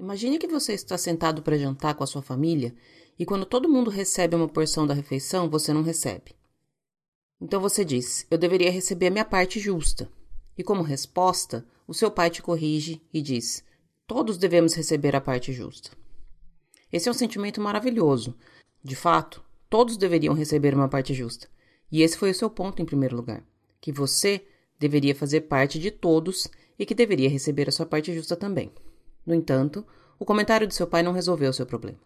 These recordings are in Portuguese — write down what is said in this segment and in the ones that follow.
Imagine que você está sentado para jantar com a sua família e quando todo mundo recebe uma porção da refeição, você não recebe. Então você diz: Eu deveria receber a minha parte justa. E como resposta, o seu pai te corrige e diz: Todos devemos receber a parte justa. Esse é um sentimento maravilhoso. De fato, todos deveriam receber uma parte justa. E esse foi o seu ponto em primeiro lugar: que você deveria fazer parte de todos e que deveria receber a sua parte justa também. No entanto, o comentário de seu pai não resolveu seu problema.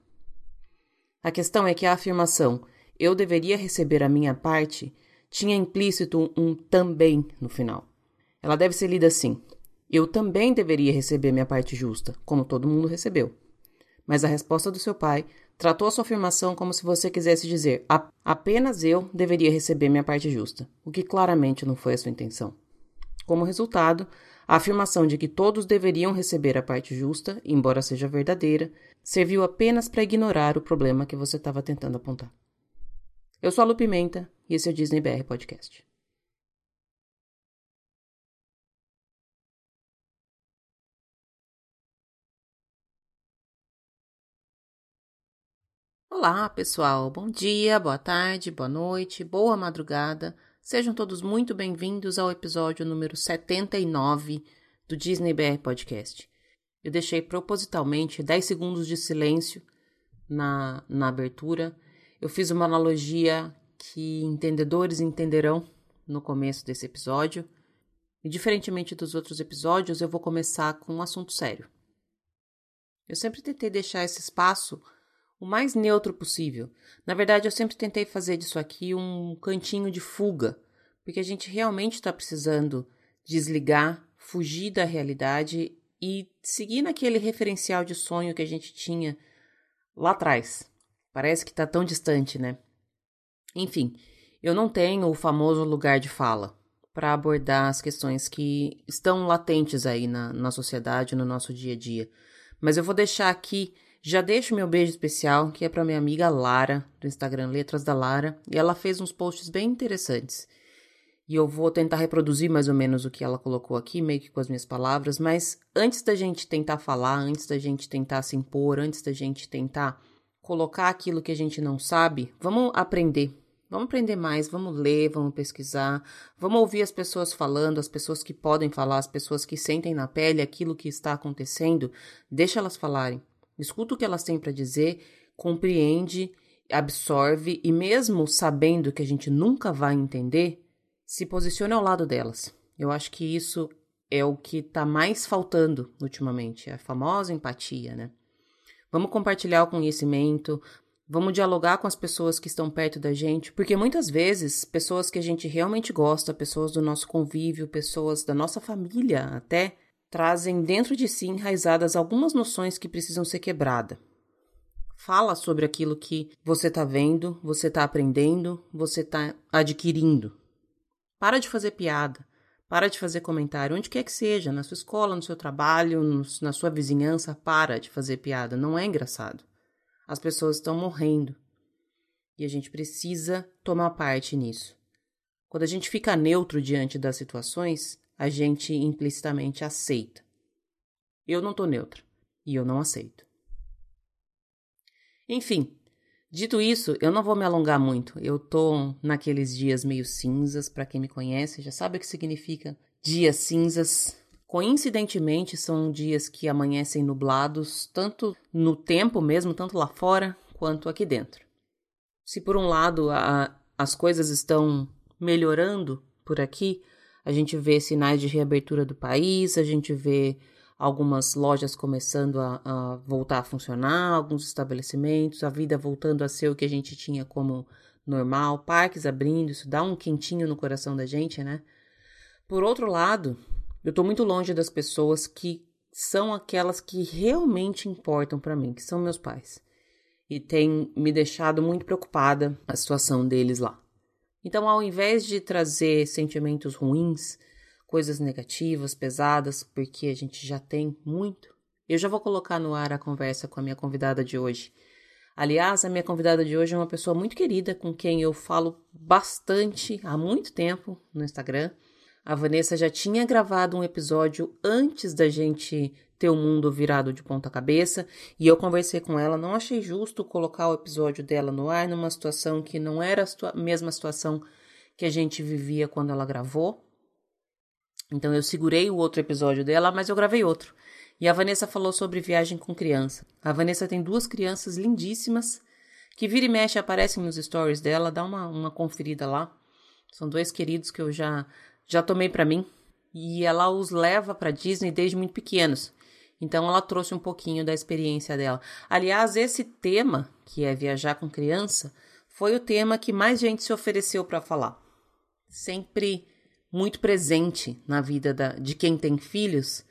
A questão é que a afirmação eu deveria receber a minha parte tinha implícito um também no final. Ela deve ser lida assim: eu também deveria receber minha parte justa, como todo mundo recebeu. Mas a resposta do seu pai tratou a sua afirmação como se você quisesse dizer apenas eu deveria receber minha parte justa, o que claramente não foi a sua intenção. Como resultado, a afirmação de que todos deveriam receber a parte justa, embora seja verdadeira, serviu apenas para ignorar o problema que você estava tentando apontar. Eu sou a Lu Pimenta e esse é o Disney BR Podcast. Olá, pessoal. Bom dia, boa tarde, boa noite, boa madrugada. Sejam todos muito bem-vindos ao episódio número 79 do Disney BR Podcast. Eu deixei propositalmente 10 segundos de silêncio na, na abertura. Eu fiz uma analogia que entendedores entenderão no começo desse episódio. E diferentemente dos outros episódios, eu vou começar com um assunto sério. Eu sempre tentei deixar esse espaço o mais neutro possível. Na verdade, eu sempre tentei fazer disso aqui um cantinho de fuga, porque a gente realmente está precisando desligar, fugir da realidade e seguir naquele referencial de sonho que a gente tinha lá atrás. Parece que está tão distante, né? Enfim, eu não tenho o famoso lugar de fala para abordar as questões que estão latentes aí na, na sociedade, no nosso dia a dia. Mas eu vou deixar aqui já deixo meu beijo especial, que é para minha amiga Lara, do Instagram Letras da Lara, e ela fez uns posts bem interessantes. E eu vou tentar reproduzir mais ou menos o que ela colocou aqui, meio que com as minhas palavras, mas antes da gente tentar falar, antes da gente tentar se impor, antes da gente tentar colocar aquilo que a gente não sabe, vamos aprender. Vamos aprender mais, vamos ler, vamos pesquisar, vamos ouvir as pessoas falando, as pessoas que podem falar, as pessoas que sentem na pele aquilo que está acontecendo, deixa elas falarem. Escuta o que elas têm para dizer, compreende, absorve e, mesmo sabendo que a gente nunca vai entender, se posiciona ao lado delas. Eu acho que isso é o que está mais faltando ultimamente, a famosa empatia, né? Vamos compartilhar o conhecimento, vamos dialogar com as pessoas que estão perto da gente, porque muitas vezes pessoas que a gente realmente gosta, pessoas do nosso convívio, pessoas da nossa família até, trazem dentro de si enraizadas algumas noções que precisam ser quebradas. Fala sobre aquilo que você está vendo, você está aprendendo, você está adquirindo. Para de fazer piada, para de fazer comentário, onde quer que seja, na sua escola, no seu trabalho, no, na sua vizinhança, para de fazer piada, não é engraçado. As pessoas estão morrendo e a gente precisa tomar parte nisso. Quando a gente fica neutro diante das situações, a gente implicitamente aceita. Eu não tô neutra e eu não aceito. Enfim, dito isso, eu não vou me alongar muito. Eu tô naqueles dias meio cinzas, para quem me conhece já sabe o que significa dias cinzas. Coincidentemente, são dias que amanhecem nublados, tanto no tempo mesmo, tanto lá fora quanto aqui dentro. Se por um lado a, as coisas estão melhorando por aqui, a gente vê sinais de reabertura do país, a gente vê algumas lojas começando a, a, voltar a funcionar, alguns estabelecimentos, a vida voltando a ser o que a gente tinha como normal, parques abrindo, isso dá um quentinho no coração da gente, né? Por outro lado, eu tô muito longe das pessoas que são aquelas que realmente importam para mim, que são meus pais. E tem me deixado muito preocupada a situação deles lá. Então, ao invés de trazer sentimentos ruins, coisas negativas, pesadas, porque a gente já tem muito, eu já vou colocar no ar a conversa com a minha convidada de hoje. Aliás, a minha convidada de hoje é uma pessoa muito querida, com quem eu falo bastante há muito tempo no Instagram. A Vanessa já tinha gravado um episódio antes da gente ter o mundo virado de ponta cabeça e eu conversei com ela. Não achei justo colocar o episódio dela no ar numa situação que não era a mesma situação que a gente vivia quando ela gravou. Então eu segurei o outro episódio dela, mas eu gravei outro. E a Vanessa falou sobre viagem com criança. A Vanessa tem duas crianças lindíssimas que vira e mexe aparecem nos stories dela. Dá uma, uma conferida lá. São dois queridos que eu já já tomei para mim e ela os leva para Disney desde muito pequenos. Então ela trouxe um pouquinho da experiência dela. Aliás, esse tema, que é viajar com criança, foi o tema que mais gente se ofereceu para falar. Sempre muito presente na vida da, de quem tem filhos,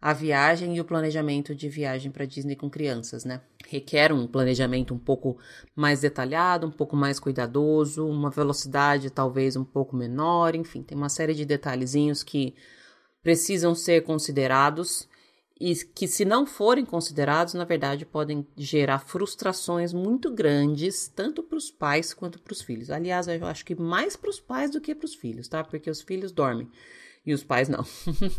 a viagem e o planejamento de viagem para Disney com crianças, né? Requer um planejamento um pouco mais detalhado, um pouco mais cuidadoso, uma velocidade talvez um pouco menor, enfim, tem uma série de detalhezinhos que precisam ser considerados e que, se não forem considerados, na verdade, podem gerar frustrações muito grandes, tanto para os pais quanto para os filhos. Aliás, eu acho que mais para os pais do que para os filhos, tá? Porque os filhos dormem e os pais não.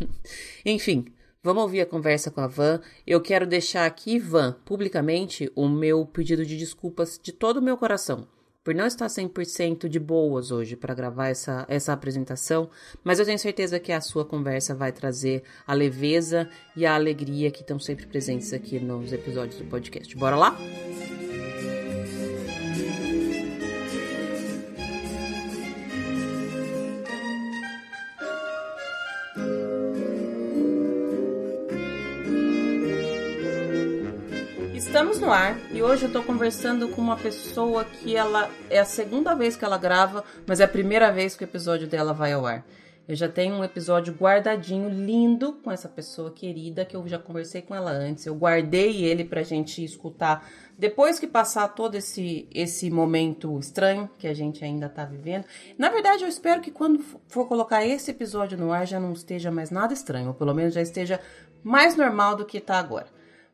Enfim, Vamos ouvir a conversa com a Van. Eu quero deixar aqui, Van, publicamente, o meu pedido de desculpas de todo o meu coração por não estar 100% de boas hoje para gravar essa, essa apresentação, mas eu tenho certeza que a sua conversa vai trazer a leveza e a alegria que estão sempre presentes aqui nos episódios do podcast. Bora lá? Estamos no ar e hoje eu estou conversando com uma pessoa que ela é a segunda vez que ela grava, mas é a primeira vez que o episódio dela vai ao ar. Eu já tenho um episódio guardadinho, lindo, com essa pessoa querida que eu já conversei com ela antes. Eu guardei ele pra gente escutar depois que passar todo esse, esse momento estranho que a gente ainda tá vivendo. Na verdade, eu espero que quando for colocar esse episódio no ar já não esteja mais nada estranho, ou pelo menos já esteja mais normal do que tá agora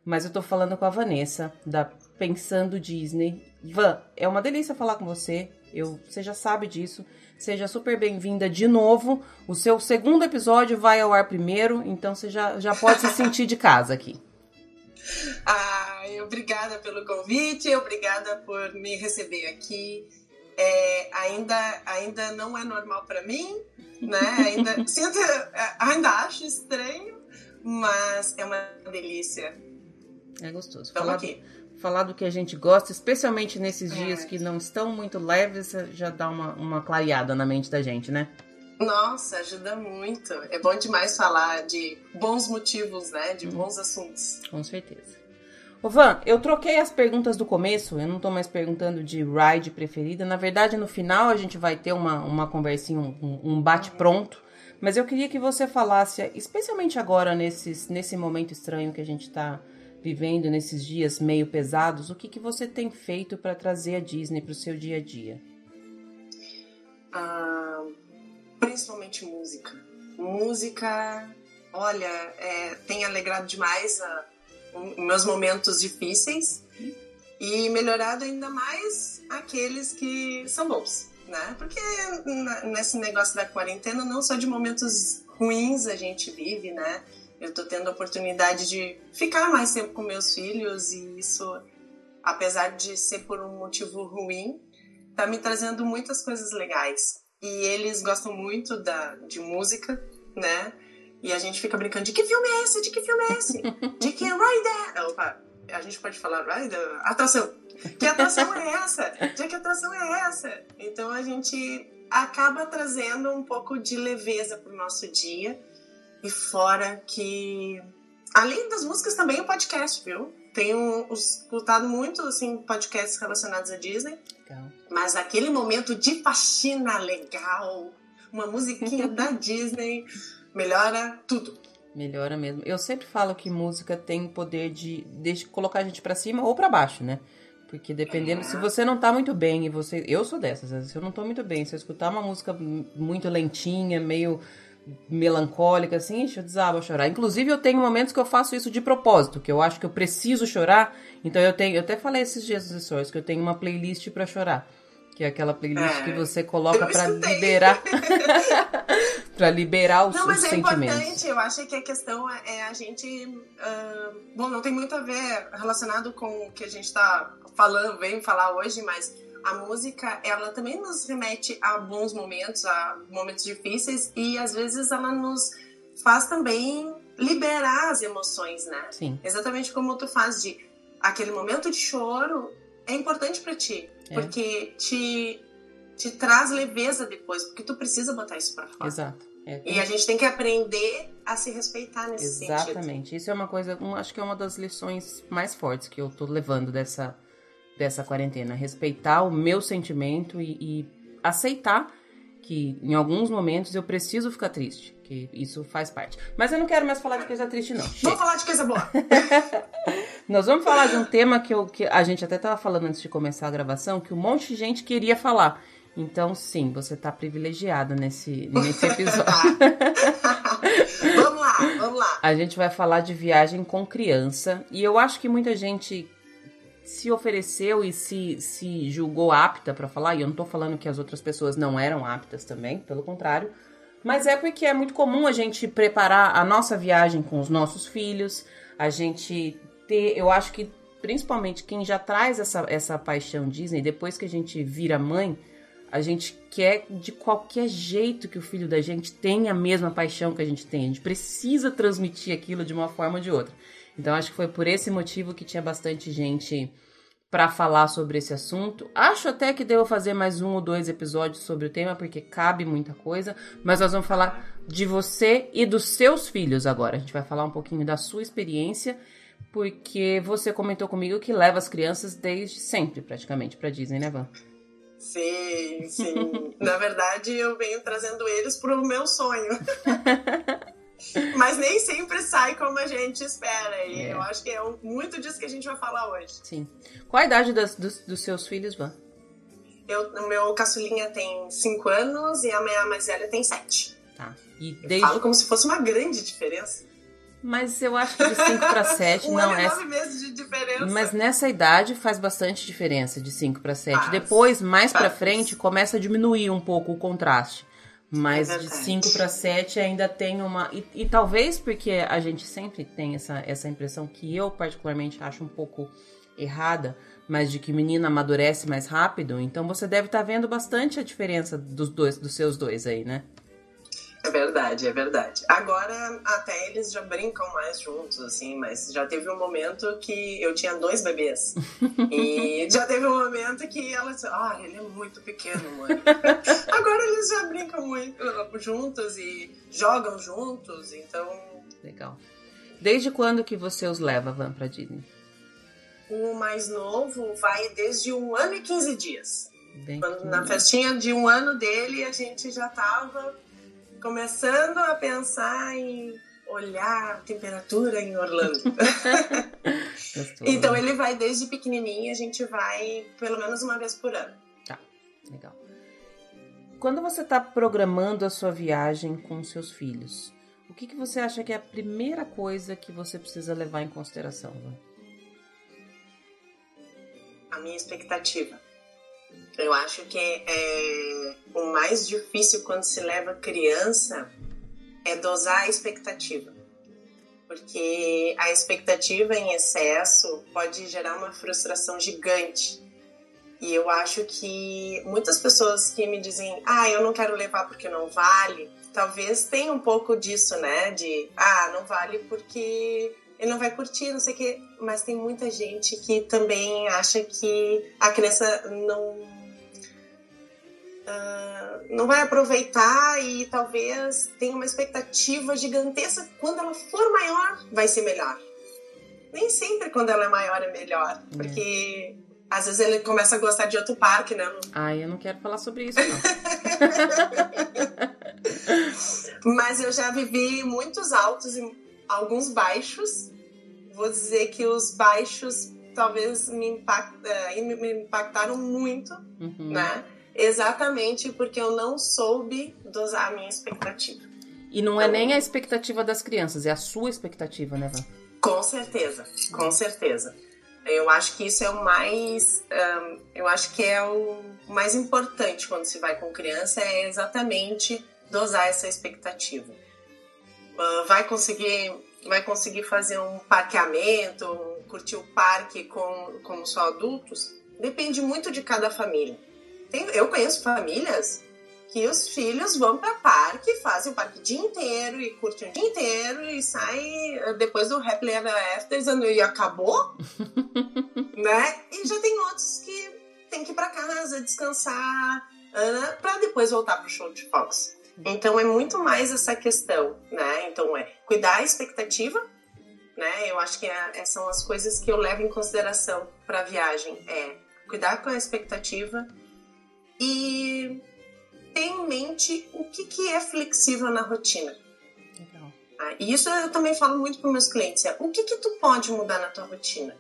mas eu tô falando com a Vanessa, da Pensando Disney. Van, é uma delícia falar com você. Eu, você já sabe disso. Seja super bem-vinda de novo. O seu segundo episódio vai ao ar primeiro, então você já, já pode se sentir de casa aqui. Ai, obrigada pelo convite, obrigada por me receber aqui. É, ainda, ainda não é normal para mim, né? Ainda, sinto, ainda acho estranho, mas é uma delícia é gostoso. falar, do, falar do que a gente gosta, especialmente nesses é. dias que não estão muito leves, já dá uma, uma clareada na mente da gente, né? Nossa, ajuda muito. É bom demais falar de bons motivos, né? De bons hum. assuntos. Com certeza. Ô Van, eu troquei as perguntas do começo, eu não tô mais perguntando de ride preferida. Na verdade, no final a gente vai ter uma, uma conversinha, um, um bate-pronto. Mas eu queria que você falasse, especialmente agora, nesses, nesse momento estranho que a gente tá vivendo nesses dias meio pesados, o que, que você tem feito para trazer a Disney para o seu dia a dia? Ah, principalmente música. Música, olha, é, tem alegrado demais a, os meus momentos difíceis e melhorado ainda mais aqueles que são bons, né? Porque nesse negócio da quarentena, não só de momentos ruins a gente vive, né? Eu tô tendo a oportunidade de ficar mais tempo com meus filhos e isso, apesar de ser por um motivo ruim, tá me trazendo muitas coisas legais. E eles gostam muito da, de música, né? E a gente fica brincando de que filme é esse? De que filme é esse? De que rider? Opa, a gente pode falar rider? Atração. Que atração é essa? De que atração é essa? Então a gente acaba trazendo um pouco de leveza pro nosso dia e fora que além das músicas também o podcast, viu? Tenho escutado muito assim podcasts relacionados a Disney. Legal. Mas aquele momento de faxina legal, uma musiquinha da Disney melhora tudo. Melhora mesmo. Eu sempre falo que música tem o poder de, de colocar a gente para cima ou para baixo, né? Porque dependendo, é. se você não tá muito bem e você. Eu sou dessas, se eu não tô muito bem, se eu escutar uma música muito lentinha, meio melancólica, assim, eu desabo a chorar. Inclusive, eu tenho momentos que eu faço isso de propósito, que eu acho que eu preciso chorar. Então, eu tenho, eu até falei esses dias nos stories que eu tenho uma playlist para chorar. Que é aquela playlist é, que você coloca para liberar para liberar os, não, mas é sentimentos. importante. Eu acho que a questão é, é a gente, uh, bom, não tem muito a ver relacionado com o que a gente está falando, vem falar hoje, mas a música ela também nos remete a bons momentos, a momentos difíceis e às vezes ela nos faz também liberar as emoções, né? Sim. Exatamente como tu faz de aquele momento de choro é importante para ti, é. porque te te traz leveza depois, porque tu precisa botar isso para fora. Exato. É, e a gente tem que aprender a se respeitar nesse Exatamente. sentido. Exatamente. Isso é uma coisa, um, acho que é uma das lições mais fortes que eu tô levando dessa, dessa quarentena. Respeitar o meu sentimento e, e aceitar que em alguns momentos eu preciso ficar triste, que isso faz parte. Mas eu não quero mais falar de coisa triste, não. Chega. Vamos falar de coisa boa. Nós vamos falar de um tema que, eu, que a gente até estava falando antes de começar a gravação, que um monte de gente queria falar. Então, sim, você está privilegiada nesse, nesse episódio. vamos lá, vamos lá. A gente vai falar de viagem com criança. E eu acho que muita gente se ofereceu e se, se julgou apta para falar. E eu não estou falando que as outras pessoas não eram aptas também, pelo contrário. Mas é porque é muito comum a gente preparar a nossa viagem com os nossos filhos, a gente ter. Eu acho que principalmente quem já traz essa, essa paixão Disney, depois que a gente vira mãe a gente quer de qualquer jeito que o filho da gente tenha a mesma paixão que a gente tem. A gente precisa transmitir aquilo de uma forma ou de outra. Então acho que foi por esse motivo que tinha bastante gente para falar sobre esse assunto. Acho até que devo fazer mais um ou dois episódios sobre o tema, porque cabe muita coisa. Mas nós vamos falar de você e dos seus filhos agora. A gente vai falar um pouquinho da sua experiência, porque você comentou comigo que leva as crianças desde sempre, praticamente, para Disney, né, Van? Sim, sim. Na verdade, eu venho trazendo eles pro meu sonho. Mas nem sempre sai como a gente espera. E é. eu acho que é muito disso que a gente vai falar hoje. Sim. Qual a idade das, dos, dos seus filhos, Van? Eu, o meu caçulinha tem 5 anos e a minha mais velha tem 7. Tá. E desde... Eu falo como se fosse uma grande diferença. Mas eu acho que de 5 para 7 um não é. Nove meses de diferença. Mas nessa idade faz bastante diferença de 5 para 7. Depois, mais para frente, começa a diminuir um pouco o contraste. Mas é de 5 para 7 ainda tem uma. E, e, talvez porque a gente sempre tem essa, essa impressão que eu, particularmente, acho um pouco errada, mas de que menina amadurece mais rápido. Então você deve estar tá vendo bastante a diferença dos dois, dos seus dois aí, né? É verdade, é verdade. Agora até eles já brincam mais juntos, assim, mas já teve um momento que eu tinha dois bebês. e já teve um momento que ela disse, ah, ele é muito pequeno, mãe. Agora eles já brincam muito juntos e jogam juntos, então. Legal. Desde quando que você os leva, Van, pra Disney? O mais novo vai desde um ano e 15 dias. Quando, na festinha de um ano dele, a gente já tava começando a pensar em olhar a temperatura em Orlando. então ele vai desde pequenininho, a gente vai pelo menos uma vez por ano. Tá, legal. Quando você está programando a sua viagem com seus filhos, o que, que você acha que é a primeira coisa que você precisa levar em consideração? A minha expectativa. Eu acho que é, o mais difícil quando se leva criança é dosar a expectativa. Porque a expectativa em excesso pode gerar uma frustração gigante. E eu acho que muitas pessoas que me dizem, ah, eu não quero levar porque não vale, talvez tenha um pouco disso, né? De, ah, não vale porque ele não vai curtir, não sei o quê. Mas tem muita gente que também acha que a criança não uh, não vai aproveitar e talvez tenha uma expectativa gigantesca. Quando ela for maior, vai ser melhor. Nem sempre quando ela é maior é melhor, é. porque às vezes ele começa a gostar de outro parque, né? Ai, eu não quero falar sobre isso, não. Mas eu já vivi muitos altos e alguns baixos. Vou dizer que os baixos talvez me, impact, uh, me impactaram muito, uhum. né? exatamente porque eu não soube dosar a minha expectativa. E não é então, nem a expectativa das crianças, é a sua expectativa, né, Van? Com certeza, com certeza. Eu acho que isso é o mais, um, eu acho que é o mais importante quando se vai com criança é exatamente dosar essa expectativa. Uh, vai conseguir, vai conseguir fazer um parqueamento, curtir o parque com como só adultos? Depende muito de cada família. Tem, eu conheço famílias que os filhos vão para parque, fazem o parque o dia inteiro e curtem o dia inteiro e saem depois do Happily Ever After e acabou, né? E já tem outros que tem que ir para casa descansar uh, para depois voltar pro show de Fox. Então é muito mais essa questão, né? Então é cuidar a expectativa, né? Eu acho que é, são as coisas que eu levo em consideração para a viagem, é cuidar com a expectativa e ter em mente o que, que é flexível na rotina. Legal. Ah, e isso eu também falo muito para meus clientes, é o que que tu pode mudar na tua rotina?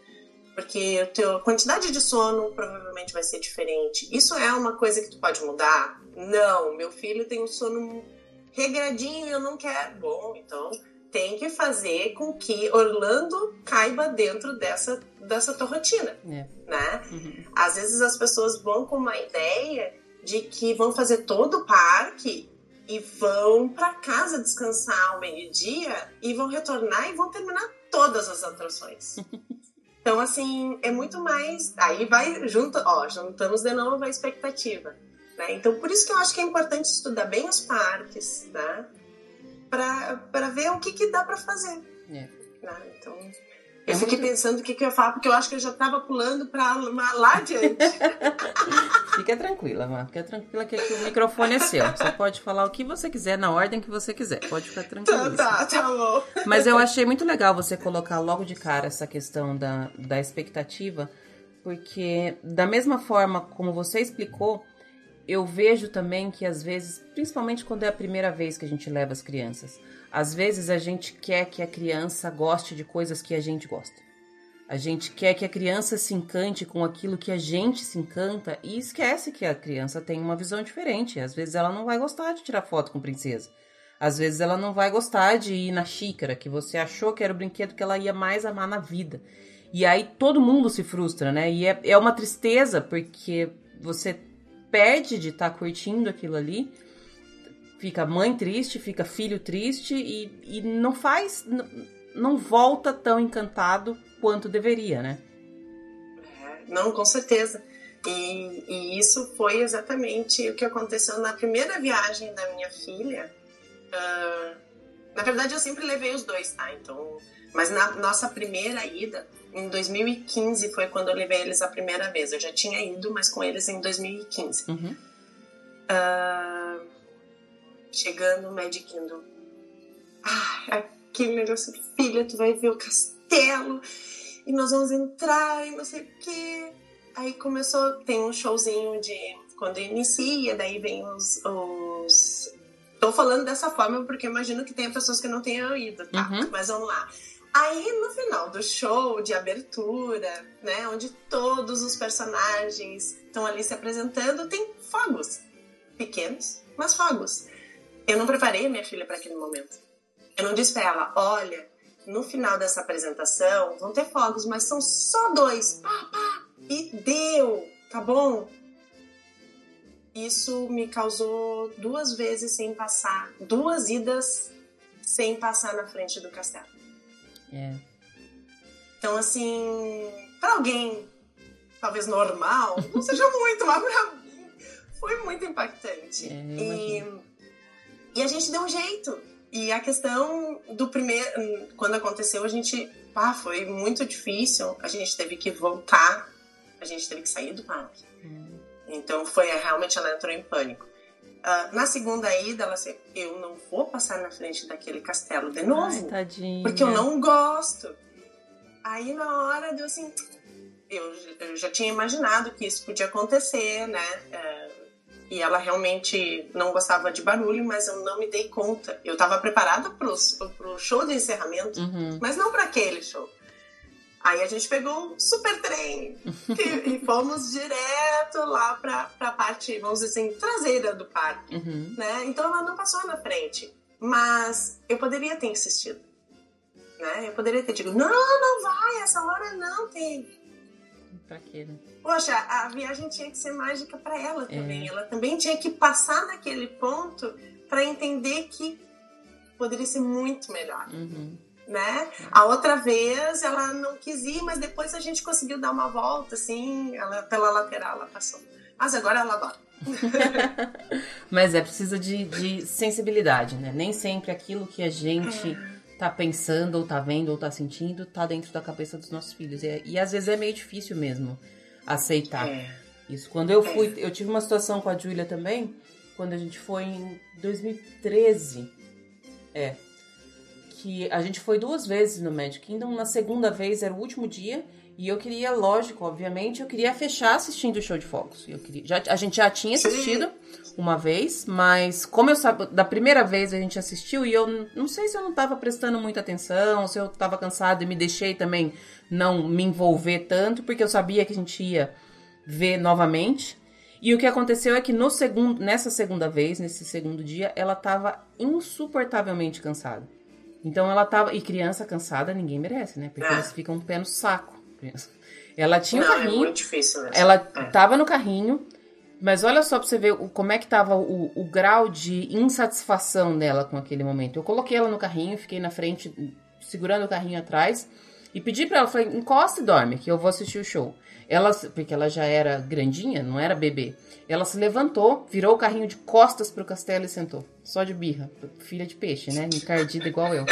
Porque a tua quantidade de sono provavelmente vai ser diferente. Isso é uma coisa que tu pode mudar? Não, meu filho tem um sono regradinho e eu não quero. Bom, então tem que fazer com que Orlando caiba dentro dessa, dessa tua rotina, é. né? Uhum. Às vezes as pessoas vão com uma ideia de que vão fazer todo o parque e vão para casa descansar ao meio-dia e vão retornar e vão terminar todas as atrações. Então, assim, é muito mais. Aí vai junto, ó, juntamos de novo a expectativa. Né? Então, por isso que eu acho que é importante estudar bem os parques, né? Para ver o que, que dá para fazer. É. Né? Então, eu é fiquei muito... pensando o que, que eu ia falar, porque eu acho que eu já estava pulando para lá adiante. Fica tranquila, Mar. Fica tranquila que aqui o microfone é seu. Você pode falar o que você quiser, na ordem que você quiser. Pode ficar tranquila. Tá, tá, tá bom. Mas eu achei muito legal você colocar logo de cara essa questão da, da expectativa, porque da mesma forma como você explicou, eu vejo também que às vezes, principalmente quando é a primeira vez que a gente leva as crianças, às vezes a gente quer que a criança goste de coisas que a gente gosta. A gente quer que a criança se encante com aquilo que a gente se encanta e esquece que a criança tem uma visão diferente. Às vezes ela não vai gostar de tirar foto com princesa. Às vezes ela não vai gostar de ir na xícara, que você achou que era o brinquedo que ela ia mais amar na vida. E aí todo mundo se frustra, né? E é, é uma tristeza, porque você perde de estar tá curtindo aquilo ali fica mãe triste, fica filho triste e, e não faz, não volta tão encantado quanto deveria, né? É, não, com certeza. E, e, isso foi exatamente o que aconteceu na primeira viagem da minha filha. Uh, na verdade, eu sempre levei os dois, tá? Então, mas na nossa primeira ida, em 2015, foi quando eu levei eles a primeira vez. Eu já tinha ido, mas com eles em 2015. Uhum. Uh, chegando no Magic Kingdom. Ah, aquele negócio, filha, tu vai ver o castelo e nós vamos entrar e não sei o quê. Aí começou, tem um showzinho de quando inicia, daí vem os, os... Tô falando dessa forma porque imagino que tenha pessoas que não tenham ido, tá? Uhum. Mas vamos lá. Aí no final do show de abertura, né, onde todos os personagens estão ali se apresentando, tem fogos pequenos, mas fogos. Eu não preparei a minha filha para aquele momento. Eu não disse para ela, olha, no final dessa apresentação vão ter fogos, mas são só dois. Pá, pá, e deu, tá bom? Isso me causou duas vezes sem passar, duas idas sem passar na frente do castelo. É. Então, assim, para alguém talvez normal, não seja muito, mas pra mim foi muito impactante. É, e e a gente deu um jeito. E a questão do primeiro. Quando aconteceu, a gente. Ah, foi muito difícil. A gente teve que voltar. A gente teve que sair do parque. Hum. Então foi realmente ela entrou em pânico. Uh, na segunda ida, ela disse: Eu não vou passar na frente daquele castelo de novo. Ai, porque eu não gosto. Aí na hora deu assim. Eu, eu já tinha imaginado que isso podia acontecer, né? Uh, e ela realmente não gostava de barulho, mas eu não me dei conta. Eu estava preparada pro, pro show de encerramento, uhum. mas não para aquele show. Aí a gente pegou um super trem e, e, fomos direto lá para a parte, vamos dizer assim, traseira do parque, uhum. né? Então ela não passou na frente, mas eu poderia ter insistido, né? Eu poderia ter dito, não, não vai, essa hora não tem. Pra quê, né? Poxa, a viagem tinha que ser mágica para ela também. É. Ela também tinha que passar naquele ponto para entender que poderia ser muito melhor. Uhum. Né? A outra vez ela não quis ir, mas depois a gente conseguiu dar uma volta, assim, ela, pela lateral ela passou. Mas agora ela adora. mas é, precisa de, de, sensibilidade, né? Nem sempre aquilo que a gente é. tá pensando, ou tá vendo, ou tá sentindo, tá dentro da cabeça dos nossos filhos. E, e às vezes é meio difícil mesmo aceitar é. isso. Quando eu fui, é. eu tive uma situação com a Júlia também, quando a gente foi em 2013. É. Que a gente foi duas vezes no Magic Kingdom. Na segunda vez era o último dia. E eu queria, lógico, obviamente, eu queria fechar assistindo o show de fogos. Eu queria, já, a gente já tinha assistido uma vez, mas como eu sabia, da primeira vez a gente assistiu e eu não sei se eu não estava prestando muita atenção, se eu estava cansado e me deixei também não me envolver tanto, porque eu sabia que a gente ia ver novamente. E o que aconteceu é que no segundo, nessa segunda vez, nesse segundo dia, ela estava insuportavelmente cansada. Então ela tava. E criança cansada ninguém merece, né? Porque é. eles ficam um pé no saco. Ela tinha Não, um carrinho. É muito difícil mesmo. Ela é. tava no carrinho. Mas olha só pra você ver o, como é que tava o, o grau de insatisfação dela com aquele momento. Eu coloquei ela no carrinho, fiquei na frente, segurando o carrinho atrás. E pedi pra ela, falei, encosta e dorme, que eu vou assistir o show. Ela, porque ela já era grandinha, não era bebê. Ela se levantou, virou o carrinho de costas pro castelo e sentou. Só de birra. Filha de peixe, né? Encardida igual eu.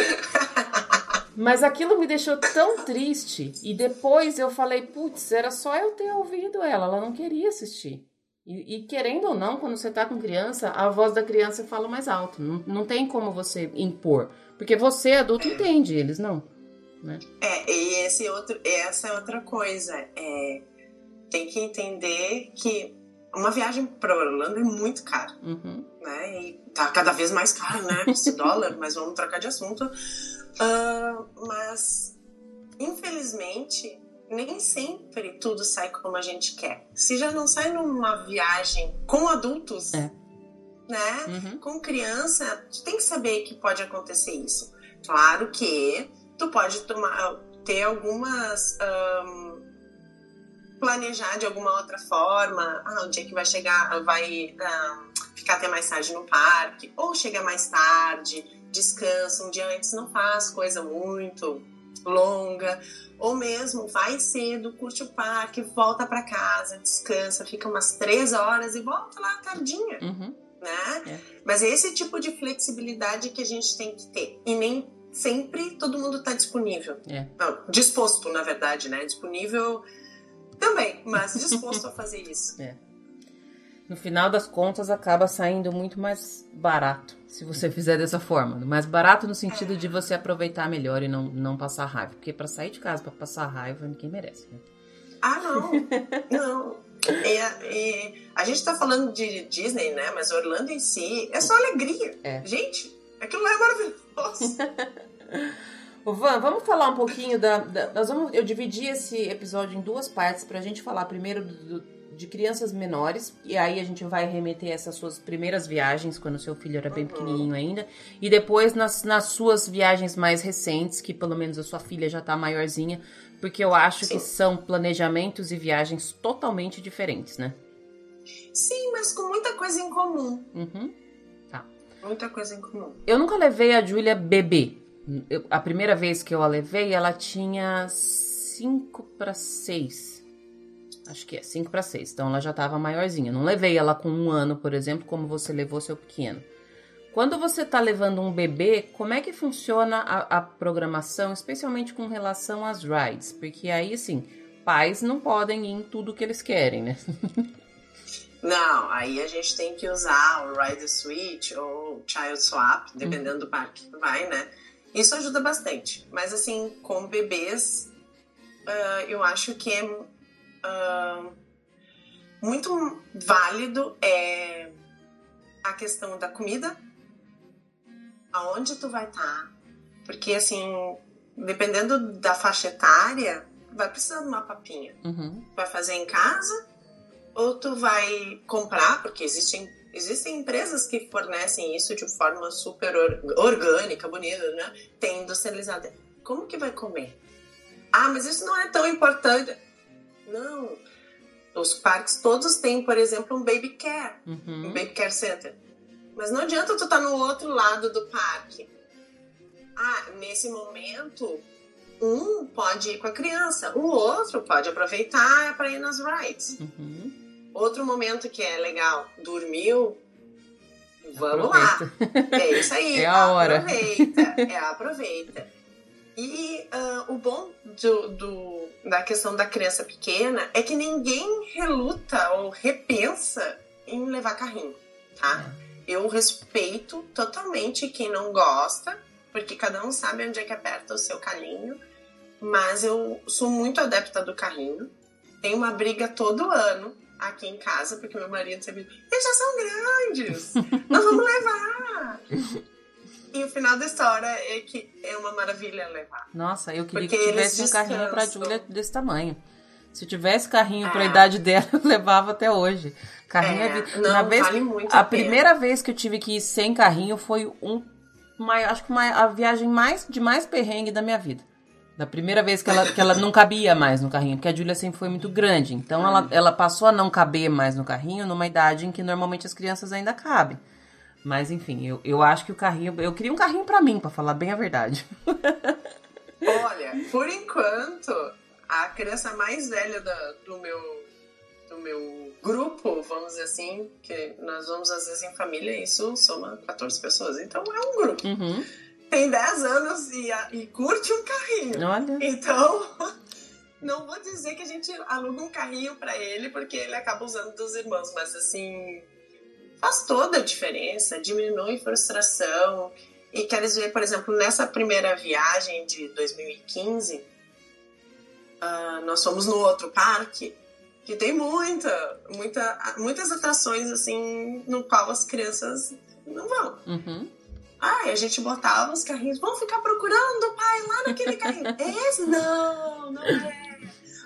Mas aquilo me deixou tão triste. E depois eu falei, putz, era só eu ter ouvido ela. Ela não queria assistir. E, e, querendo ou não, quando você tá com criança, a voz da criança fala mais alto. Não, não tem como você impor. Porque você, adulto, entende, eles não né? É, e esse outro, essa é outra coisa. É, tem que entender que uma viagem para Orlando é muito cara. Uhum. Né? E tá cada vez mais caro, né? Esse dólar, mas vamos trocar de assunto. Uh, mas, infelizmente, nem sempre tudo sai como a gente quer. Se já não sai numa viagem com adultos, é. né? Uhum. Com criança, tu tem que saber que pode acontecer isso. Claro que tu pode tomar, ter algumas. Um, planejar de alguma outra forma. Ah, o dia que vai chegar, vai um, ficar até mais tarde no parque, ou chega mais tarde, descansa um dia antes, não faz coisa muito longa, ou mesmo vai cedo, curte o parque, volta para casa, descansa, fica umas três horas e volta lá tardinha. Uhum. Né? É. Mas é esse tipo de flexibilidade que a gente tem que ter. E nem sempre todo mundo está disponível. É. Não, disposto, na verdade, né? Disponível também, mas disposto a fazer isso. É. No final das contas, acaba saindo muito mais barato se você fizer dessa forma. Mais barato no sentido de você aproveitar melhor e não, não passar raiva. Porque para sair de casa para passar raiva, ninguém merece. Né? Ah, não. não. É, é, a gente tá falando de Disney, né? Mas Orlando em si é só alegria. É. Gente, aquilo lá é maravilhoso. Ô, Van, vamos falar um pouquinho da, da, nós vamos, eu dividi esse episódio em duas partes para a gente falar primeiro do, de crianças menores e aí a gente vai remeter essas suas primeiras viagens quando seu filho era bem uhum. pequenininho ainda e depois nas, nas suas viagens mais recentes que pelo menos a sua filha já tá maiorzinha porque eu acho Sim. que são planejamentos e viagens totalmente diferentes, né? Sim, mas com muita coisa em comum. Uhum. Tá. Muita coisa em comum. Eu nunca levei a Júlia bebê eu, a primeira vez que eu a levei, ela tinha 5 para 6. Acho que é 5 para 6. Então ela já estava maiorzinha. Não levei ela com um ano, por exemplo, como você levou seu pequeno. Quando você está levando um bebê, como é que funciona a, a, programação, especialmente com relação às rides? Porque aí, assim, pais não podem ir em tudo que eles querem, né? Não, aí a gente tem que usar o Ride Switch ou Child Swap, dependendo uhum. do parque que vai, né? Isso ajuda bastante. Mas, assim, com bebês, uh, eu acho que é uh, muito válido é a questão da comida, aonde tu vai estar. Tá, porque, assim, dependendo da faixa etária, vai precisar de uma papinha. Uhum. Vai fazer em casa ou tu vai comprar, porque existem Existem empresas que fornecem isso de forma super orgânica, bonita, né? Tem industrializada. Como que vai comer? Ah, mas isso não é tão importante. Não. Os parques todos têm, por exemplo, um baby care, Uhum. um baby care center. Mas não adianta tu estar no outro lado do parque. Ah, nesse momento, um pode ir com a criança, o outro pode aproveitar para ir nas rides. Uhum. Outro momento que é legal, dormiu, vamos lá. É isso aí. É a hora. Aproveita. É, aproveita. E ah, o bom do, do- da questão da criança pequena é que ninguém reluta ou repensa em levar carrinho, tá? Eu respeito totalmente quem não gosta, porque cada um sabe onde é que aperta o seu calinho, mas eu sou muito adepta do carrinho. Tem uma briga todo ano aqui em casa, porque meu marido sempre diz, eles já são grandes, nós vamos levar. E o final da história é que é uma maravilha levar. Nossa, eu queria Porque que tivesse um carrinho pra. Júlia desse tamanho. Se eu tivesse carrinho pra Ah. idade dela, eu levava até hoje. Carrinho é, É, não, Na vez, vale muito a a primeira vez que eu tive que ir sem carrinho foi um, uma- acho que uma, a viagem mais de mais perrengue da minha vida. Da primeira vez que ela, que ela não cabia mais no carrinho, porque a Júlia sempre foi muito grande. Então ela, ela passou a não caber mais no carrinho numa idade em que normalmente as crianças ainda cabem. Mas enfim, eu, eu acho que o carrinho. Eu queria um carrinho pra mim, pra falar bem a verdade. Olha, por enquanto, a criança mais velha da- do meu do meu grupo, vamos dizer assim, que nós vamos às vezes em família, e isso soma 14 pessoas. Então é um grupo. Uhum. Tem 10 anos e, e curte um carrinho. Olha. Então, não vou dizer que a gente aluga um carrinho pra ele, porque ele acaba usando dos irmãos, mas assim, faz toda a diferença, diminui frustração. E quero dizer, por exemplo, nessa primeira viagem de 2015, ah, nós fomos no outro parque que tem muita, muita, muitas atrações assim no qual as crianças não vão. Uhum. Ai, a gente botava os carrinhos. Vamos ficar procurando o pai lá naquele carrinho. É esse? Não, não é.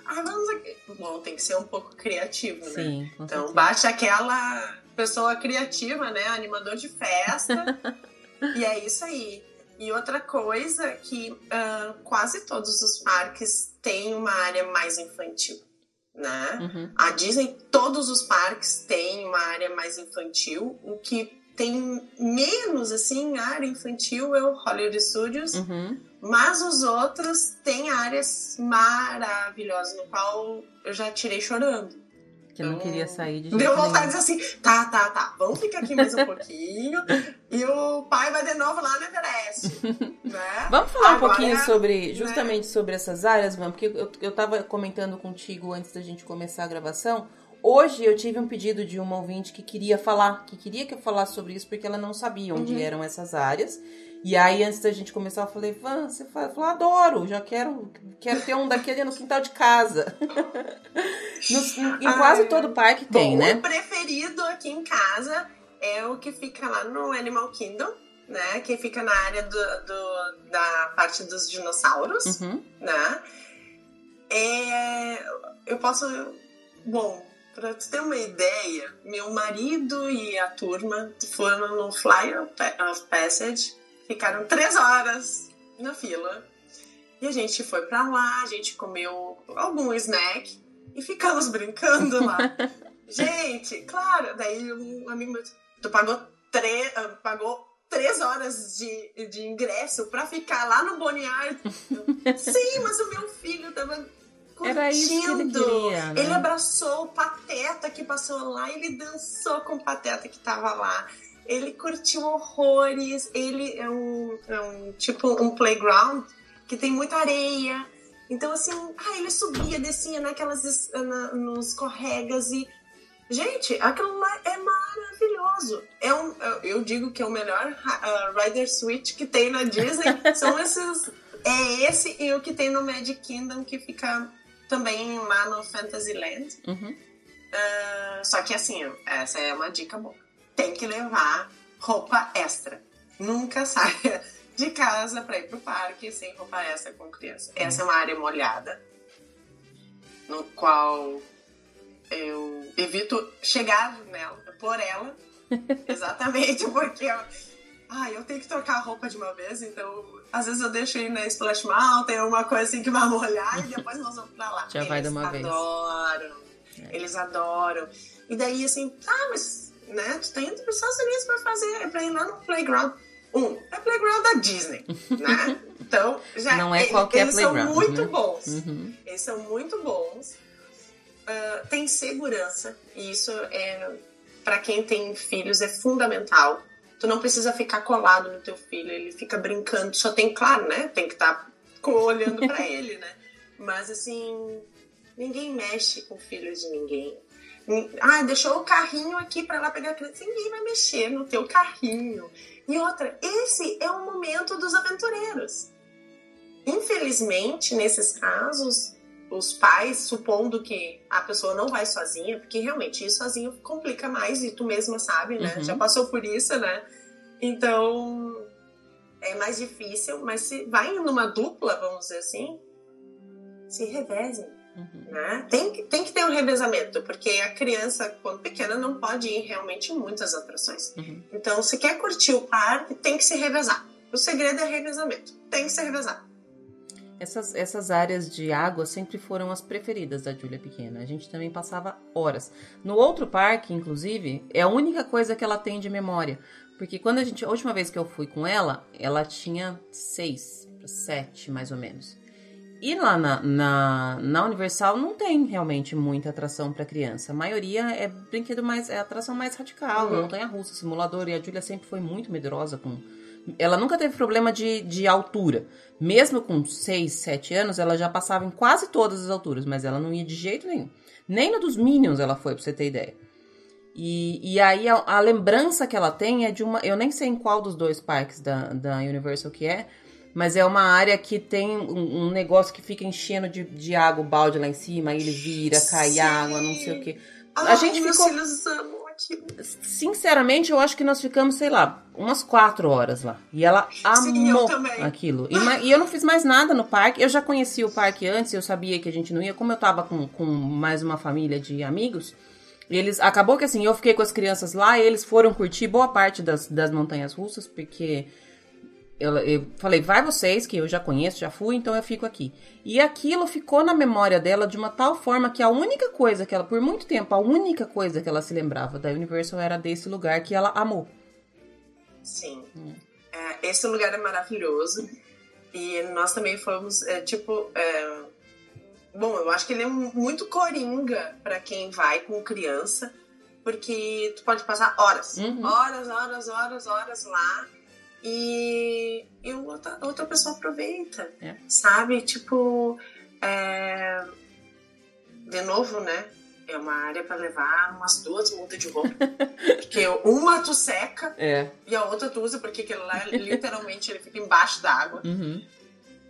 Ah, vamos aqui. Bom, tem que ser um pouco criativo, né? Sim, Então, bate aquela pessoa criativa, né? Animador de festa. e é isso aí. E outra coisa que ah, quase todos os parques têm uma área mais infantil, né? Uhum. A Disney, todos os parques têm uma área mais infantil. O que tem menos, assim, área infantil é o Hollywood Studios. Uhum. Mas os outros têm áreas maravilhosas, no qual eu já tirei chorando. Que não Então, queria sair de jeito Deu vontade de dizer assim, tá, tá, tá, vamos ficar aqui mais um pouquinho. e o pai vai de novo lá no Everest. né? Vamos falar um Agora, pouquinho sobre, né? justamente sobre essas áreas, mano, porque eu, eu tava comentando contigo antes da gente começar a gravação. Hoje eu tive um pedido de uma ouvinte que queria falar, que queria que eu falasse sobre isso, porque ela não sabia onde Uhum. eram essas áreas. E aí, antes da gente começar, eu falei, Van, você falei, adoro, já quero, quero ter um daquele no quintal de casa. Nos- em Ai, quase todo parque tem, Bom, né? O preferido aqui em casa é o que fica lá no Animal Kingdom, né? Que fica na área do, do- da parte dos dinossauros, Uhum. né? É, eu posso. Bom, pra tu ter uma ideia, meu marido e a turma foram no Fly of Pa- of Passage, ficaram três horas na fila. E a gente foi pra lá, a gente comeu algum snack e ficamos brincando lá. gente, claro, daí um amigo meu, tu pagou, tre ah, pagou três horas de, de ingresso pra ficar lá no Boneyard. Eu, Sim, mas o meu filho tava curtindo. Era isso que ele queria, né? Ele abraçou o Pateta que passou lá, ele dançou com o Pateta que tava lá. Ele curtiu horrores. Ele é um, é um tipo um playground que tem muita areia. Então, assim, ah, ele subia, descia naquelas na, nos escorregas e. Gente, aquilo lá é maravilhoso. É um, eu- eu digo que é o melhor uh, Rider Switch que tem na Disney. São esses. É esse e o que tem no Magic Kingdom que fica também lá no Fantasyland. Uhum. Ah, só que assim, essa é uma dica boa. Tem que levar roupa extra. Nunca saia de casa pra ir pro parque sem roupa extra com criança. Essa é uma área molhada, no qual eu evito chegar nela, por ela, exatamente porque ah, eu tenho que trocar a roupa de uma vez, então às vezes eu deixo ir na Splash Mountain, alguma coisa assim que vai molhar e depois nós vamos pra lá. Já eles vai de uma vez. adoram, é. eles adoram. E daí assim, tá, mas né, tu tá indo pros Estados Unidos pra fazer, pra ir lá no playground. Um, é playground da Disney, né? Então, já não é qualquer eles playground, são muito né? bons. Uhum. Eles são muito bons. Uh, tem segurança, e isso é para quem tem filhos é fundamental. Tu não precisa ficar colado no teu filho, ele fica brincando, só tem, claro, né? Tem que estar tá olhando para ele, né? Mas assim, ninguém mexe com filhos de ninguém. Ah, deixou o carrinho aqui para lá pegar a criança. Ninguém vai mexer no teu carrinho. E outra, esse é o momento dos aventureiros. Infelizmente, nesses casos, os pais, supondo que a pessoa não vai sozinha, porque realmente ir sozinho complica mais, e tu mesma sabe, né? Uhum. Já passou por isso, né? Então é mais difícil, mas se vai numa dupla, vamos dizer assim, se revezem. Uhum. Né? Tem, que, tem que ter um revezamento, porque a criança, quando pequena, não pode ir realmente em muitas atrações. Uhum. Então, se quer curtir o parque, tem que se revezar. O segredo é revezamento. Tem que se revezar. Essas, essas áreas de água sempre foram as preferidas da Júlia pequena. A gente também passava horas. No outro parque, inclusive, é a única coisa que ela tem de memória. Porque quando a gente. A última vez que eu fui com ela, ela tinha seis, sete mais ou menos. E lá na, na, na Universal não tem realmente muita atração para criança. A maioria é brinquedo mais. é atração mais radical, uhum. montanha russa, simulador. E a Júlia sempre foi muito medrosa com ela nunca teve problema de, de altura. Mesmo com 6, 7 anos, ela já passava em quase todas as alturas, mas ela não ia de jeito nenhum. Nem no dos Minions ela foi, pra você ter ideia. E, e aí a, a, lembrança que ela tem é de uma. Eu nem sei em qual dos dois parques da, da Universal que é, mas é uma área que tem um, um negócio que fica enchendo de, de água o balde lá em cima, aí ele vira, cai Sim. água, não sei o que. A gente ficou. Filhos amam Sinceramente, eu acho que nós ficamos, sei lá, umas quatro horas lá. E ela Sim, amou aquilo. E, e, eu não fiz mais nada no parque. Eu já conhecia o parque antes, eu sabia que a gente não ia. Como eu tava com, com mais uma família de amigos, eles. Acabou que assim, eu fiquei com as crianças lá, eles foram curtir boa parte das, das montanhas russas, porque eu, eu, falei, vai vocês, que eu já conheço, já fui, então eu fico aqui. E aquilo ficou na memória dela de uma tal forma que a única coisa que ela, por muito tempo, a única coisa que ela se lembrava da Universal era desse lugar que ela amou. Sim. Hum. É, esse lugar é maravilhoso. E nós também fomos, é, tipo. É... Bom, eu acho que ele é muito coringa para quem vai com criança, porque tu pode passar horas, uhum. horas, horas, horas, horas lá e, e outra, outra pessoa aproveita, é. sabe? Tipo, é... de novo, né? É uma área para levar umas duas mudas de roupa. porque uma tu seca é. e a outra tu usa, porque aquele lá literalmente ele fica embaixo d'água. Uhum.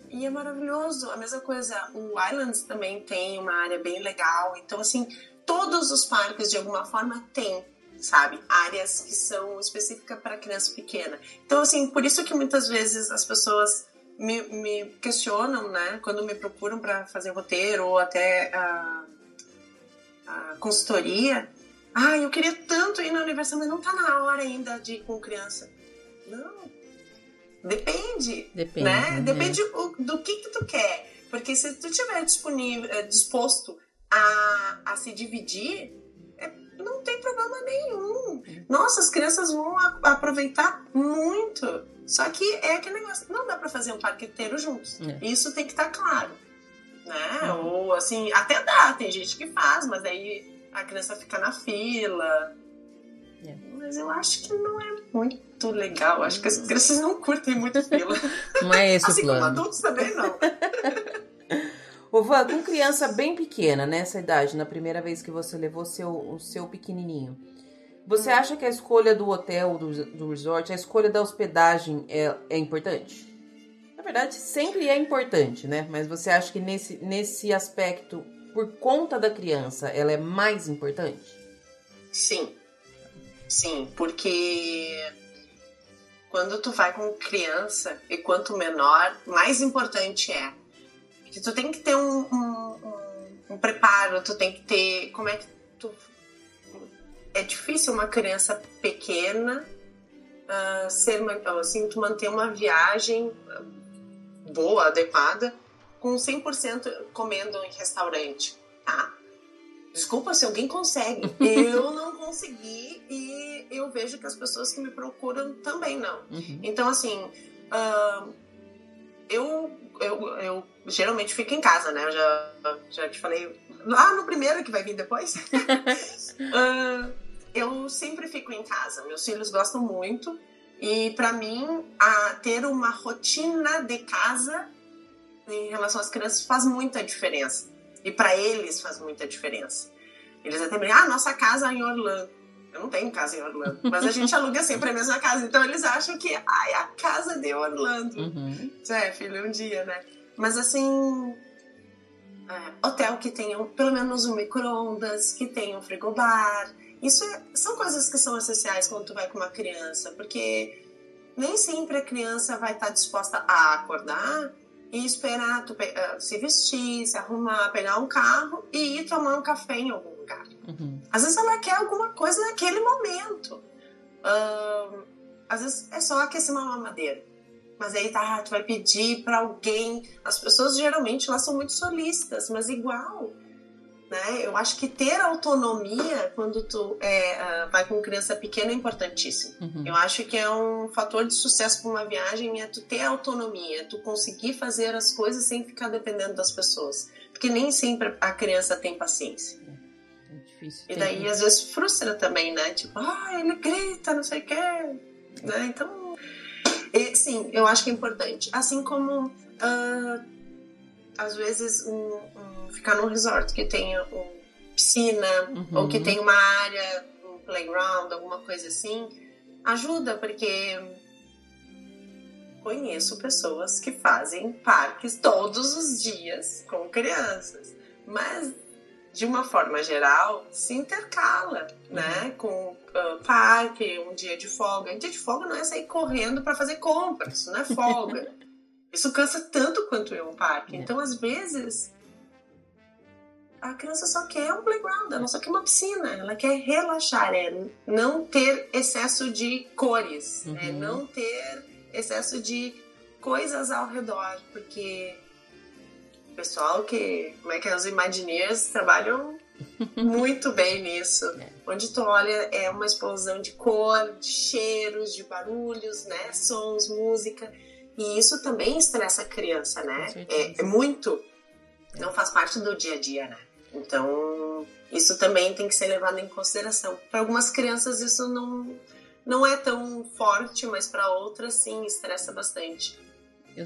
E é maravilhoso. A mesma coisa, o Islands também tem uma área bem legal. Então, assim, todos os parques de alguma forma têm sabe? Áreas que são específicas para criança pequena. Então, assim, por isso que muitas vezes as pessoas me, me questionam, né? Quando me procuram para fazer roteiro ou até a, a consultoria. Ah, eu queria tanto ir na universidade, mas não tá na hora ainda de ir com criança. Não. Depende. Depende. Né? né? Depende do que, que tu quer. Porque se tu tiver disponível, eh, disposto a, a se dividir, não tem problema nenhum. Nossa, as crianças vão aproveitar muito. Só que é aquele negócio, não dá para fazer um parque inteiro juntos. É. Isso tem que estar tá claro. Né? Uhum. Ou assim, até dá, tem gente que faz, mas aí a criança fica na fila. É. Mas eu acho que não é muito legal. Acho que as crianças não curtem muito fila. Não é esse assim o plano. Como adultos também não. Ô, Van, com criança bem pequena, nessa idade, na primeira vez que você levou seu, o seu pequenininho, você hum. acha que a escolha do hotel, do, do resort, a escolha da hospedagem é, é importante? Na verdade, sempre é importante, né? Mas você acha que nesse, nesse aspecto, por conta da criança, ela é mais importante? Sim. Sim, porque quando tu vai com criança e quanto menor, mais importante é que tu tem que ter um, um, um, um preparo, tu tem que ter. Como é que tu. É difícil uma criança pequena uh, ser, assim, tu manter uma viagem boa, adequada, com 100% comendo em restaurante, tá? Desculpa se alguém consegue. Eu não consegui e eu vejo que as pessoas que me procuram também não. Uhum. Então, assim, uh, eu, eu, eu geralmente fico em casa, né? Eu já, já te falei lá no primeiro que vai vir depois. uh, eu sempre fico em casa. Meus filhos gostam muito. E para mim, a, ter uma rotina de casa em relação às crianças faz muita diferença. E para eles faz muita diferença. Eles até brincam, ah, nossa casa é em Orlando. Eu não tenho casa em Orlando, mas a gente aluga sempre a mesma casa. Então eles acham que, ai, a casa de Orlando. Uhum. É, filho, um dia, né? Mas assim, é, hotel que tenha pelo menos um micro-ondas, que tenha um frigobar. Isso é, são coisas que são essenciais quando tu vai com uma criança, porque nem sempre a criança vai estar disposta a acordar e esperar tu uh, se vestir, se arrumar, pegar um carro e ir tomar um café em algum lugar. Uhum. Às vezes ela quer alguma coisa naquele momento. Uh, às vezes é só aquecer uma mamadeira. Mas aí tá, tu vai pedir para alguém. As pessoas geralmente elas são muito solícitas, mas igual né? Eu acho que ter autonomia quando tu é, uh, vai com criança pequena é importantíssimo. Uhum. Eu acho que é um fator de sucesso para uma viagem é tu ter autonomia, é tu conseguir fazer as coisas sem ficar dependendo das pessoas. Porque nem sempre a criança tem paciência. Difícil. E daí, às vezes, frustra também, né? Tipo, ah, ele grita, não sei o quê. Né? Então, e, sim, eu acho que é importante. Assim como, uh, às vezes, um, um ficar num resort que tenha uma piscina uhum. ou que tenha uma área, um playground, alguma coisa assim, ajuda, porque conheço pessoas que fazem parques todos os dias com crianças, mas de uma forma geral se intercala, uhum. né, com uh, parque, um dia de folga. Um dia de folga não é sair correndo para fazer compras, isso não é folga. isso cansa tanto quanto ir um parque. É. Então, às vezes, a criança só quer um playground, ela só quer uma piscina, ela quer relaxar, é não ter excesso de cores, é uhum. é não ter excesso de coisas ao redor, porque pessoal que, como é que é, os Imagineers trabalham muito bem nisso. É. Onde tu olha é uma explosão de cor, de cheiros, de barulhos, né, sons, música, e isso também estressa a criança, né? É, é muito não faz parte do dia a dia, né? Então, isso também tem que ser levado em consideração. Para algumas crianças isso não, não é tão forte, mas para outras sim, estressa bastante.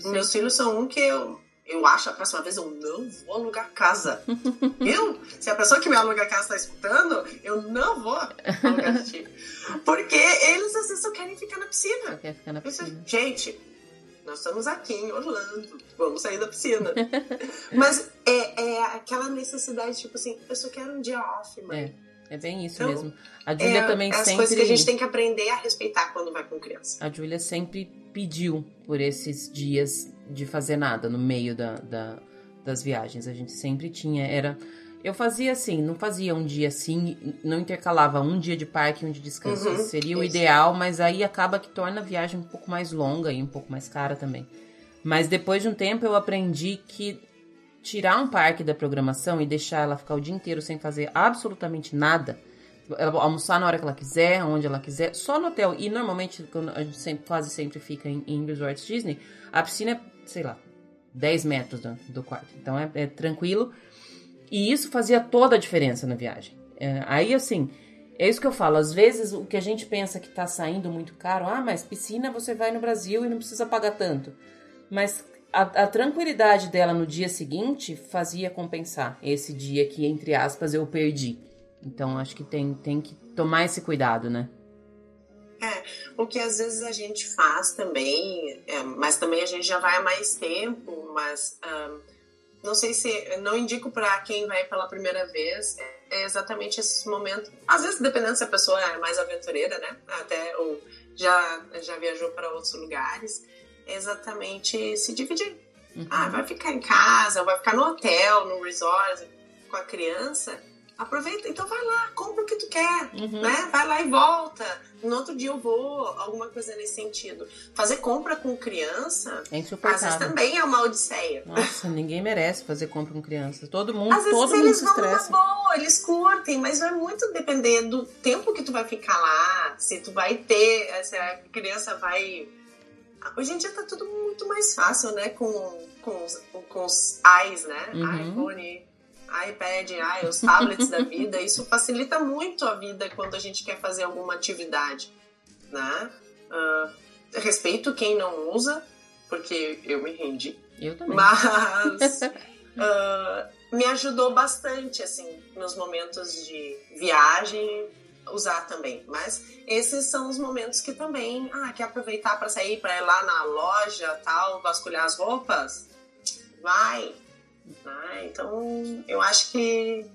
Meus filhos são um que eu, eu acho a próxima vez eu não vou alugar casa. eu? Se a pessoa que me aluga casa está escutando, eu não vou alugar Porque eles às vezes só querem ficar na piscina. Só quer ficar na piscina. Gente, nós estamos aqui em Orlando, vamos sair da piscina. Mas é, é aquela necessidade, tipo assim, eu só quero um dia off, mãe. É, é bem isso então, mesmo. A Júlia é, também é sempre... as coisas que a gente tem que aprender a respeitar quando vai com criança. A Júlia sempre pediu por esses dias de fazer nada no meio da, da, das viagens. A gente sempre tinha, era eu fazia assim, não fazia um dia assim, não intercalava um dia de parque e um de descanso. Uhum, Seria o ideal, mas aí acaba que torna a viagem um pouco mais longa e um pouco mais cara também. Mas depois de um tempo eu aprendi que tirar um parque da programação e deixar ela ficar o dia inteiro sem fazer absolutamente nada, ela almoçar na hora que ela quiser, onde ela quiser, só no hotel. E normalmente, quando a gente sempre, quase sempre fica em, em resorts Disney, a piscina é, sei lá, 10 metros do, do quarto. Então é, é tranquilo. E isso fazia toda a diferença na viagem. É, aí, assim, é isso que eu falo. Às vezes, o que a gente pensa que está saindo muito caro, ah, mas piscina você vai no Brasil e não precisa pagar tanto. Mas a, a, tranquilidade dela no dia seguinte fazia compensar esse dia que, entre aspas, eu perdi. Então, acho que tem, tem que tomar esse cuidado, né? É, o que às vezes a gente faz também, é, mas também a gente já vai há mais tempo, mas. Um não sei se não indico para quem vai pela primeira vez é exatamente esse momento. Às vezes, dependendo se a pessoa é mais aventureira, né? Até ou já já viajou para outros lugares, é exatamente se dividir. Uhum. Ah, vai ficar em casa, vai ficar no hotel, no resort com a criança. Aproveita, então vai lá, compra o que tu quer, Uhum. né? Vai lá e volta. No outro dia eu vou, alguma coisa nesse sentido. Fazer compra com criança, É às vezes também é uma odisseia. Nossa, ninguém merece fazer compra com criança. Todo mundo, Às vezes todo mundo eles se vão numa estressa. boa, eles curtem, mas vai muito depender do tempo que tu vai ficar lá, se tu vai ter, se a criança vai. Hoje em dia tá tudo muito mais fácil, né? Com, com, os, com os eyes, né? Uhum. iPhone, iPad, ai, os tablets da vida. Isso facilita muito a vida quando a gente quer fazer alguma atividade, né? Ah, respeito quem não usa, porque eu me rendi. Eu também. Mas ah, me ajudou bastante, assim, nos momentos de viagem, usar também. Mas esses são os momentos que também, ah, quer aproveitar para sair, para ir lá na loja, tal, vasculhar as roupas? Vai. Vai. Então, eu acho que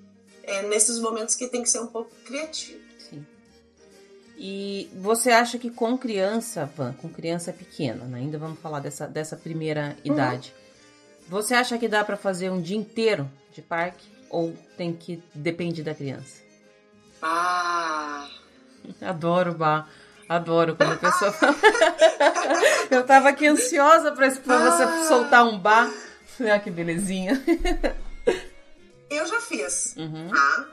é nesses momentos que tem que ser um pouco criativo. Sim. E você acha que com criança, Van, com criança pequena, né? ainda vamos falar dessa, dessa primeira idade, você acha que dá pra fazer um dia inteiro de parque? Ou tem que. depende da criança? Ah! Adoro bar. Adoro quando a pessoa fala. Eu tava aqui ansiosa pra, pra você Ah. soltar um bar. Olha que belezinha. Eu já fiz. Uhum. tá?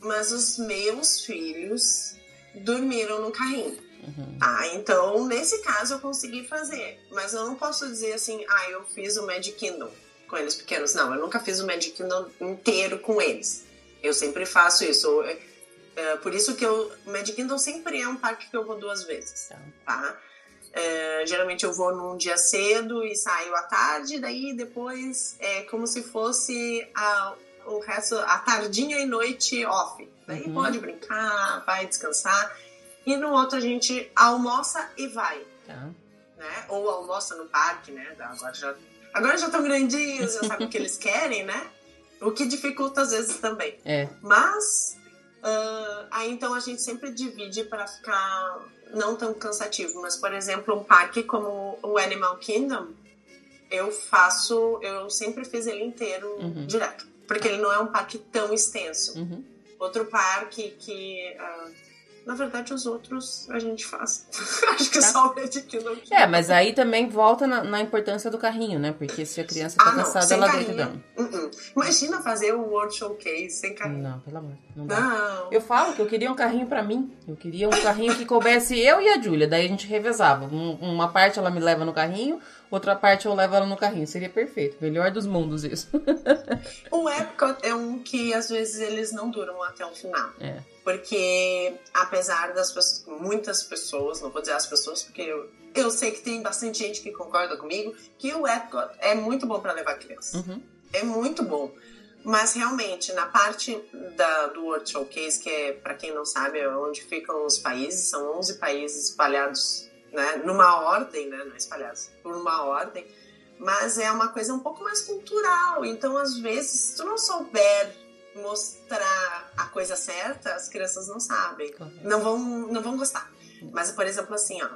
Mas os meus filhos dormiram no carrinho. Uhum. Tá, então nesse caso eu consegui fazer. Mas eu não posso dizer assim, ah, eu fiz o Magic Kingdom com eles pequenos. Não, eu nunca fiz o Magic Kingdom inteiro com eles. Eu sempre faço isso. É, por isso que eu, o Magic Kingdom sempre é um parque que eu vou duas vezes, Tá. É, geralmente eu vou num dia cedo e saio à tarde, daí depois é como se fosse a, o resto, a tardinha e noite off. Daí Uhum. pode brincar, vai descansar. E no outro a gente almoça e vai, Tá. né? Ou almoça no parque, né? Agora já agora já estão grandinhos, já sabem o que eles querem, né? O que dificulta às vezes também. É. Mas ah, aí então a gente sempre divide para ficar não tão cansativo. Mas, por exemplo, um parque como o Animal Kingdom, eu faço, eu sempre fiz ele inteiro Uhum. direto. Porque ele não é um parque tão extenso. Uhum. Outro parque que. ah, na verdade, os outros a gente faz. Acho que Tá. só o que- É, mas aí também volta na, na importância do carrinho, né? Porque se a criança tá Ah, não, cansada, sem ela deita e carrinho. dorme. Uh-uh. Imagina fazer o World Showcase sem carrinho. Não, pelo amor, não dá. Não. Eu falo que eu queria um carrinho pra mim. Eu queria um carrinho que coubesse eu e a Júlia. Daí a gente revezava. Um- uma parte ela me leva no carrinho, outra parte eu levo ela no carrinho. Seria perfeito. Melhor dos mundos isso. O Epcot é um que às vezes eles não duram até o final. É. Porque apesar das pessoas, muitas pessoas, não vou dizer as pessoas, porque eu, eu sei que tem bastante gente que concorda comigo, que o Epcot é muito bom para levar criança. Uhum. É muito bom. Mas realmente, na parte da, do World Showcase, que é, para quem não sabe, é onde ficam os países, são 11 países espalhados, né, numa ordem, né, não espalhados, por uma ordem, mas é uma coisa um pouco mais cultural. Então, às vezes, se tu não souber mostrar a coisa certa, as crianças não sabem, Correto. não vão, não vão gostar. Mas, por exemplo, assim, ó,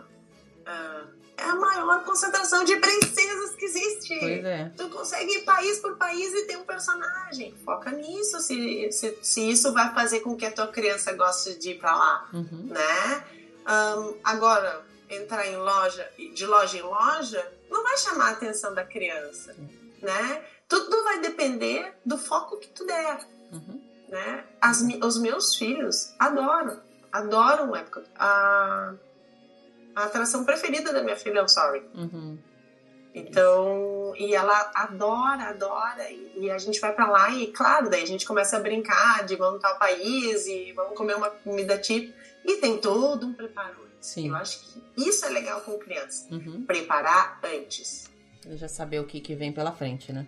ah, é a maior concentração de princesas que existe. Pois é. Tu consegue ir país por país e ter um personagem. Foca nisso, se, se, se isso vai fazer com que a tua criança goste de ir pra lá, Uhum. né? Ahn, agora, entrar em loja, de loja em loja, não vai chamar a atenção da criança, né? Tudo vai depender do foco que tu der, Uhum. né? As os meus filhos adoram, adoram o Epcot. A, a atração preferida da minha filha é o Sorry. Uhum. Então, e ela adora, adora, e, e a gente vai pra lá e, claro, daí a gente começa a brincar de vamos tal país e vamos comer uma comida típica, e tem todo um preparo. Sim. Eu acho que isso é legal com criança, Uhum. preparar antes. Ele já saber o que, que vem pela frente, né?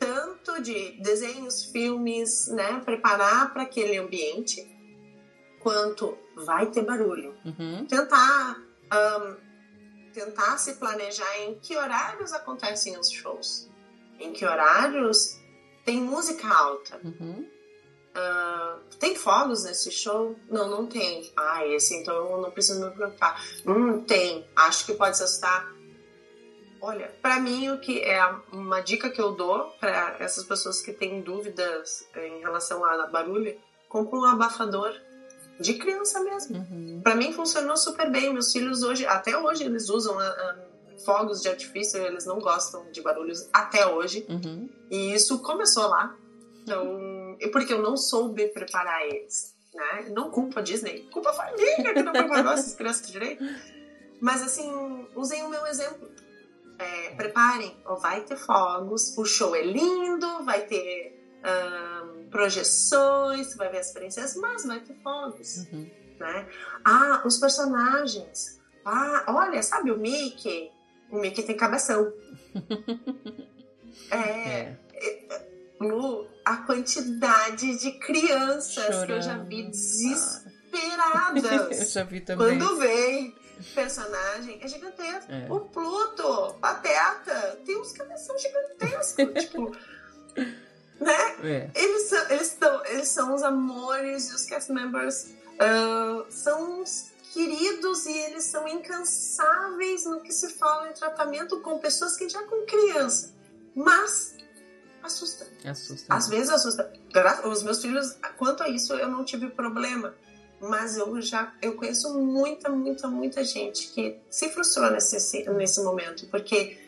Tanto de desenhos, filmes, né, preparar para aquele ambiente, quanto vai ter barulho. Uhum. tentar ahn, tentar se planejar em que horários acontecem os shows, em que horários tem música alta, Uhum. Ah, tem fogos nesse show? Não, não tem. Ah, esse então eu não preciso me preocupar. Hum, tem. Acho que pode se assustar. Olha, para mim o que é uma dica que eu dou para essas pessoas que têm dúvidas em relação a barulho, compra um abafador de criança mesmo. Uhum. Para mim funcionou super bem. Meus filhos hoje, até hoje, eles usam uh, fogos de artifício, eles não gostam de barulhos até hoje. Uhum. E isso começou lá. Então, porque eu não soube preparar eles. Né? Não culpa a Disney, culpa a família que não preparou essas crianças direito. Mas assim, usem o meu exemplo. É, preparem, vai ter fogos, o show é lindo, vai ter um, projeções, vai ver as princesas, mas vai ter fogos. Uhum. Né? Ah, os personagens. Ah, olha, sabe o Mickey? O Mickey tem cabeção. é. é. Lu, a quantidade de crianças Chorando. que eu já vi desesperadas. eu já vi também. Quando vem personagem é gigantesco. É. O Pluto, Pateta, tem uns cabeção gigantescos. tipo, né? É. Eles, são, eles, são, eles são os amores e os cast members uh, são os queridos e eles são incansáveis no que se fala em tratamento com pessoas que já com criança. Mas assusta. Assusta. Às vezes assusta. Os meus filhos, quanto a isso, eu não tive problema mas eu já eu conheço muita, muita, muita gente que se frustrou nesse, nesse momento, porque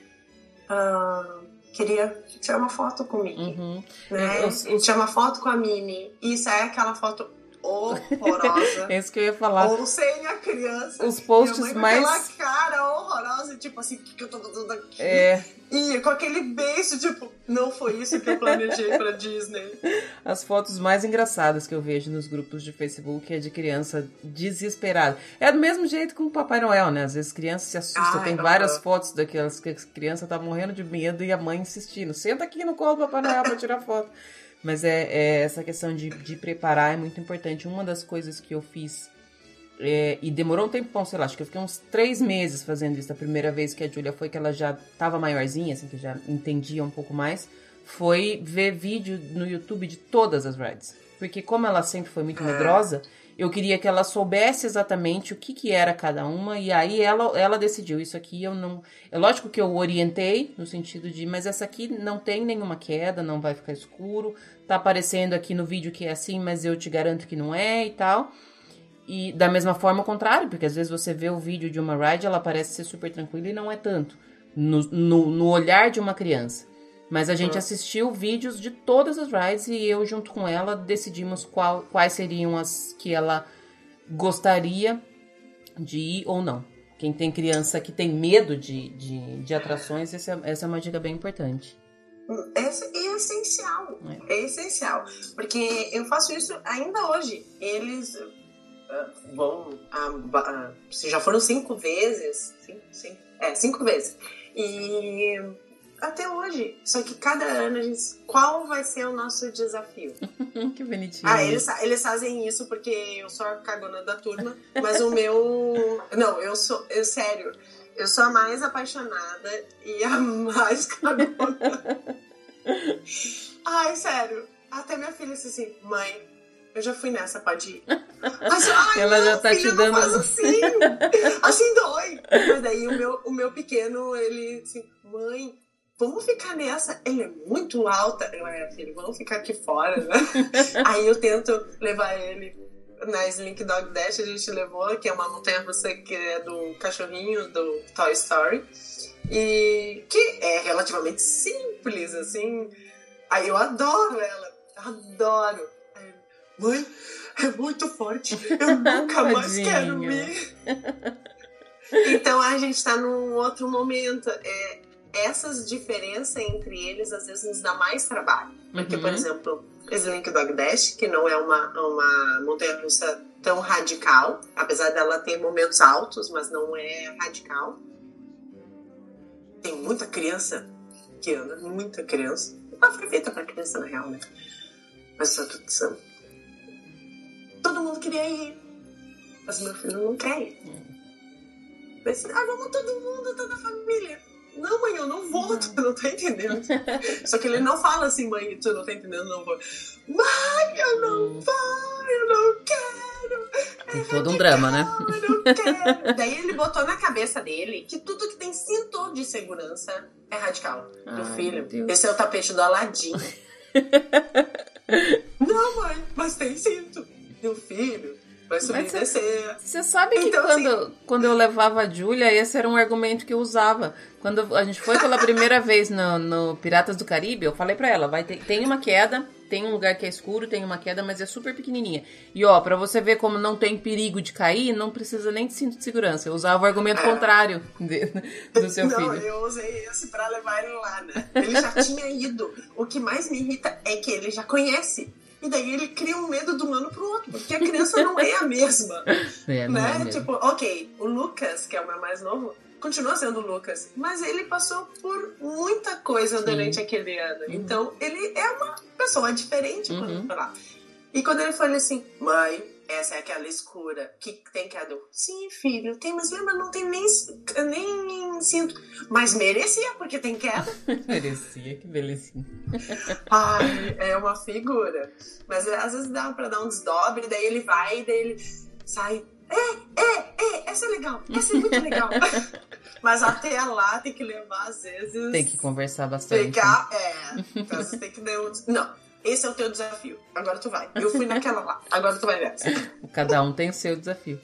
uh, queria tirar uma foto comigo, uhum. né? Os, os... Tirar uma foto com a Mini, e sai aquela foto horrorosa. é isso que eu ia falar. Ou sem a criança. Os posts mais. aquela cara horrorosa, tipo assim, o que, que eu tô fazendo aqui? É. E com aquele beijo, tipo, não foi isso que eu planejei pra Disney. As fotos mais engraçadas que eu vejo nos grupos de Facebook é de criança desesperada. É do mesmo jeito com o Papai Noel, né? Às vezes criança se assusta. Ai, Tem várias fotos daquelas que a criança tá morrendo de medo e a mãe insistindo. Senta aqui no colo do Papai Noel pra tirar foto. Mas é, é, essa questão de, de preparar é muito importante. Uma das coisas que eu fiz, é, e demorou um tempo, sei lá, acho que eu fiquei uns três meses fazendo isso. A primeira vez que a Julia foi, que ela já estava maiorzinha, assim, que já entendia um pouco mais, foi ver vídeo no YouTube de todas as rides. Porque como ela sempre foi muito medrosa, eu queria que ela soubesse exatamente o que, que era cada uma, e aí ela, ela decidiu. Isso aqui eu não. É lógico que eu orientei, no sentido de, mas essa aqui não tem nenhuma queda, não vai ficar escuro. Tá aparecendo aqui no vídeo que é assim, mas eu te garanto que não é e tal. E da mesma forma, o contrário, porque às vezes você vê o vídeo de uma ride, ela parece ser super tranquila e não é tanto. No, no, no olhar de uma criança. Mas a gente assistiu vídeos de todas as rides e eu, junto com ela, decidimos qual, quais seriam as que ela gostaria de ir ou não. Quem tem criança que tem medo de, de, de atrações, essa, é, essa é uma dica bem importante. É, é essencial. É. é. essencial. Porque eu faço isso ainda hoje. Eles uh, vão. Uh, uh, já foram cinco vezes. Cinco, cinco, é, cinco vezes. E até hoje. Só que cada ano a gente. Qual vai ser o nosso desafio? que bonitinho. Ah, eles, eles fazem isso porque eu sou a cagona da turma, mas o meu. Não, eu sou. Eu, sério, eu sou a mais apaixonada e a mais cagona. Ai, sério. Até minha filha disse assim, mãe, eu já fui nessa, pode ir. Mas, ai, Ela já tá te dando. assim. assim dói. Mas daí o meu, o meu pequeno, ele assim, mãe, vamos ficar nessa. Ele é muito alta. Eu, é, filho, vamos ficar aqui fora, né? Aí eu tento levar ele na Slink Dog Dash, a gente levou, que é uma montanha russa que é do cachorrinho do Toy Story. E que é relativamente simples, assim. Aí eu adoro ela, adoro. Aí, Mãe, é muito forte, eu nunca mais quero me. Então a gente tá num outro momento. É, essas diferenças entre eles às vezes nos dá mais trabalho. Porque, uhum. por exemplo, Slink Dog Dash, que não é uma, uma montanha russa tão radical, apesar dela ter momentos altos, mas não é radical. Tem muita criança que anda, muita criança. Ela foi feita pra criança, na real, né? Mas só tudo são. Todo mundo queria ir. Mas meu filho não quer ir. Pensei, ah, vamos todo mundo, toda a família. Não, mãe, eu não vou, tu não tá entendendo. Só que ele não fala assim, mãe, tu não tá entendendo, não vou. Mãe, eu não vou, eu não quero, Tem todo um drama, né? Daí ele botou na cabeça dele que tudo que tem cinto de segurança é radical. Do Ai, filho. Esse é o tapete do Aladim. Não, mãe, mas tem cinto. Do filho. Vai subir e descer. Você sabe que então, quando, assim... quando eu levava a Júlia, esse era um argumento que eu usava. Quando a gente foi pela primeira vez no, no Piratas do Caribe, eu falei para ela, vai ter, tem uma queda, tem um lugar que é escuro, tem uma queda, mas é super pequenininha. E ó, para você ver como não tem perigo de cair, não precisa nem de cinto de segurança. Eu usava o argumento é. contrário de, do seu não, filho. Não, eu usei esse para levar ele lá, né? Ele já tinha ido. O que mais me irrita é que ele já conhece. E daí ele cria um medo do humano pro outro, porque a criança não é a mesma. É, né? É tipo, ok, o Lucas, que é o meu mais novo, continua sendo o Lucas, mas ele passou por muita coisa Sim. durante aquele ano. Uhum. Então, ele é uma pessoa diferente uhum. quando lá. E quando ele falou assim, mãe, essa é aquela escura que tem queda. Sim, filho, tem, mas lembra, não tem nem, nem cinto. Mas merecia, porque tem queda. merecia, que belezinha. Ai, é uma figura. Mas às vezes dá pra dar um desdobre, daí ele vai, daí ele sai. É, é, é, essa é legal, essa é muito legal. Mas até lá tem que levar, às vezes. Tem que conversar bastante. Pegar, é. Então você tem que dar um. Não, esse é o teu desafio. Agora tu vai. Eu fui naquela lá. Agora tu vai nessa. Cada um tem o seu desafio.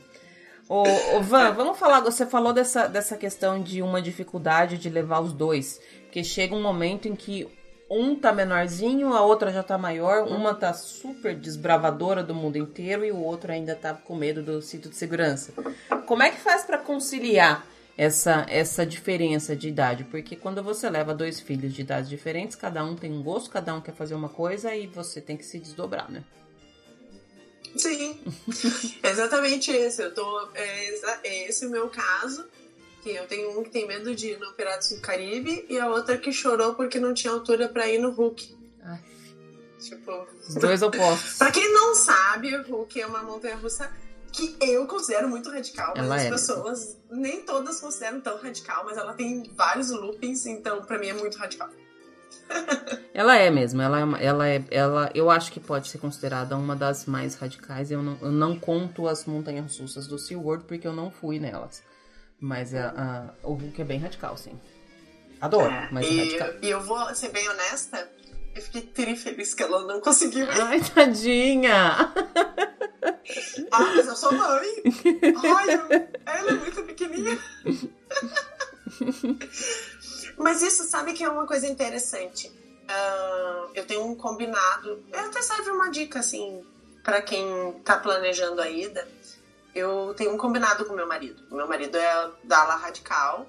Ô, ô, Van, vamos falar. Você falou dessa, dessa questão de uma dificuldade de levar os dois. Porque chega um momento em que um tá menorzinho, a outra já tá maior, uma tá super desbravadora do mundo inteiro e o outro ainda tá com medo do cinto de segurança. Como é que faz para conciliar essa, essa diferença de idade, porque quando você leva dois filhos de idades diferentes, cada um tem um gosto, cada um quer fazer uma coisa e você tem que se desdobrar, né? Sim, exatamente esse. Eu tô, é, é esse o meu caso. Que eu tenho um que tem medo de ir no Piratas do Caribe e a outra que chorou porque não tinha altura para ir no Hulk. Ai. Tipo. Dois opostos. pra quem não sabe, o Hulk é uma montanha russa que eu considero muito radical, mas ela as é. pessoas nem todas consideram tão radical, mas ela tem vários loopings, então para mim é muito radical. ela é mesmo, ela é, ela é, ela, eu acho que pode ser considerada uma das mais radicais. Eu não, eu não conto as montanhas russas do SeaWorld porque eu não fui nelas. Mas a, a, o Hulk é bem radical, sim. Adoro, é, mas é e, é radical. E eu vou ser bem honesta, eu fiquei tri feliz que ela não conseguiu. Ai, tadinha! Ah, mas eu sou mãe. Ai, eu... ela é muito pequenininha. mas isso, sabe que é uma coisa interessante. Uh, eu tenho um combinado. Até serve uma dica, assim, para quem tá planejando a ida. Eu tenho um combinado com meu marido. Meu marido é da ala radical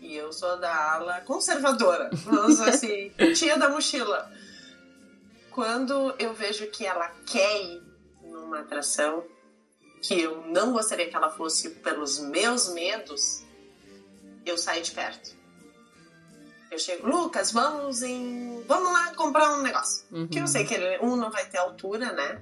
e eu sou da ala conservadora. Vamos assim, tia da mochila. Quando eu vejo que ela quer ir uma atração que eu não gostaria que ela fosse pelos meus medos, eu saio de perto. Eu chego, Lucas, vamos em. Vamos lá comprar um negócio. Uhum. Que eu sei que ele, um não vai ter altura, né?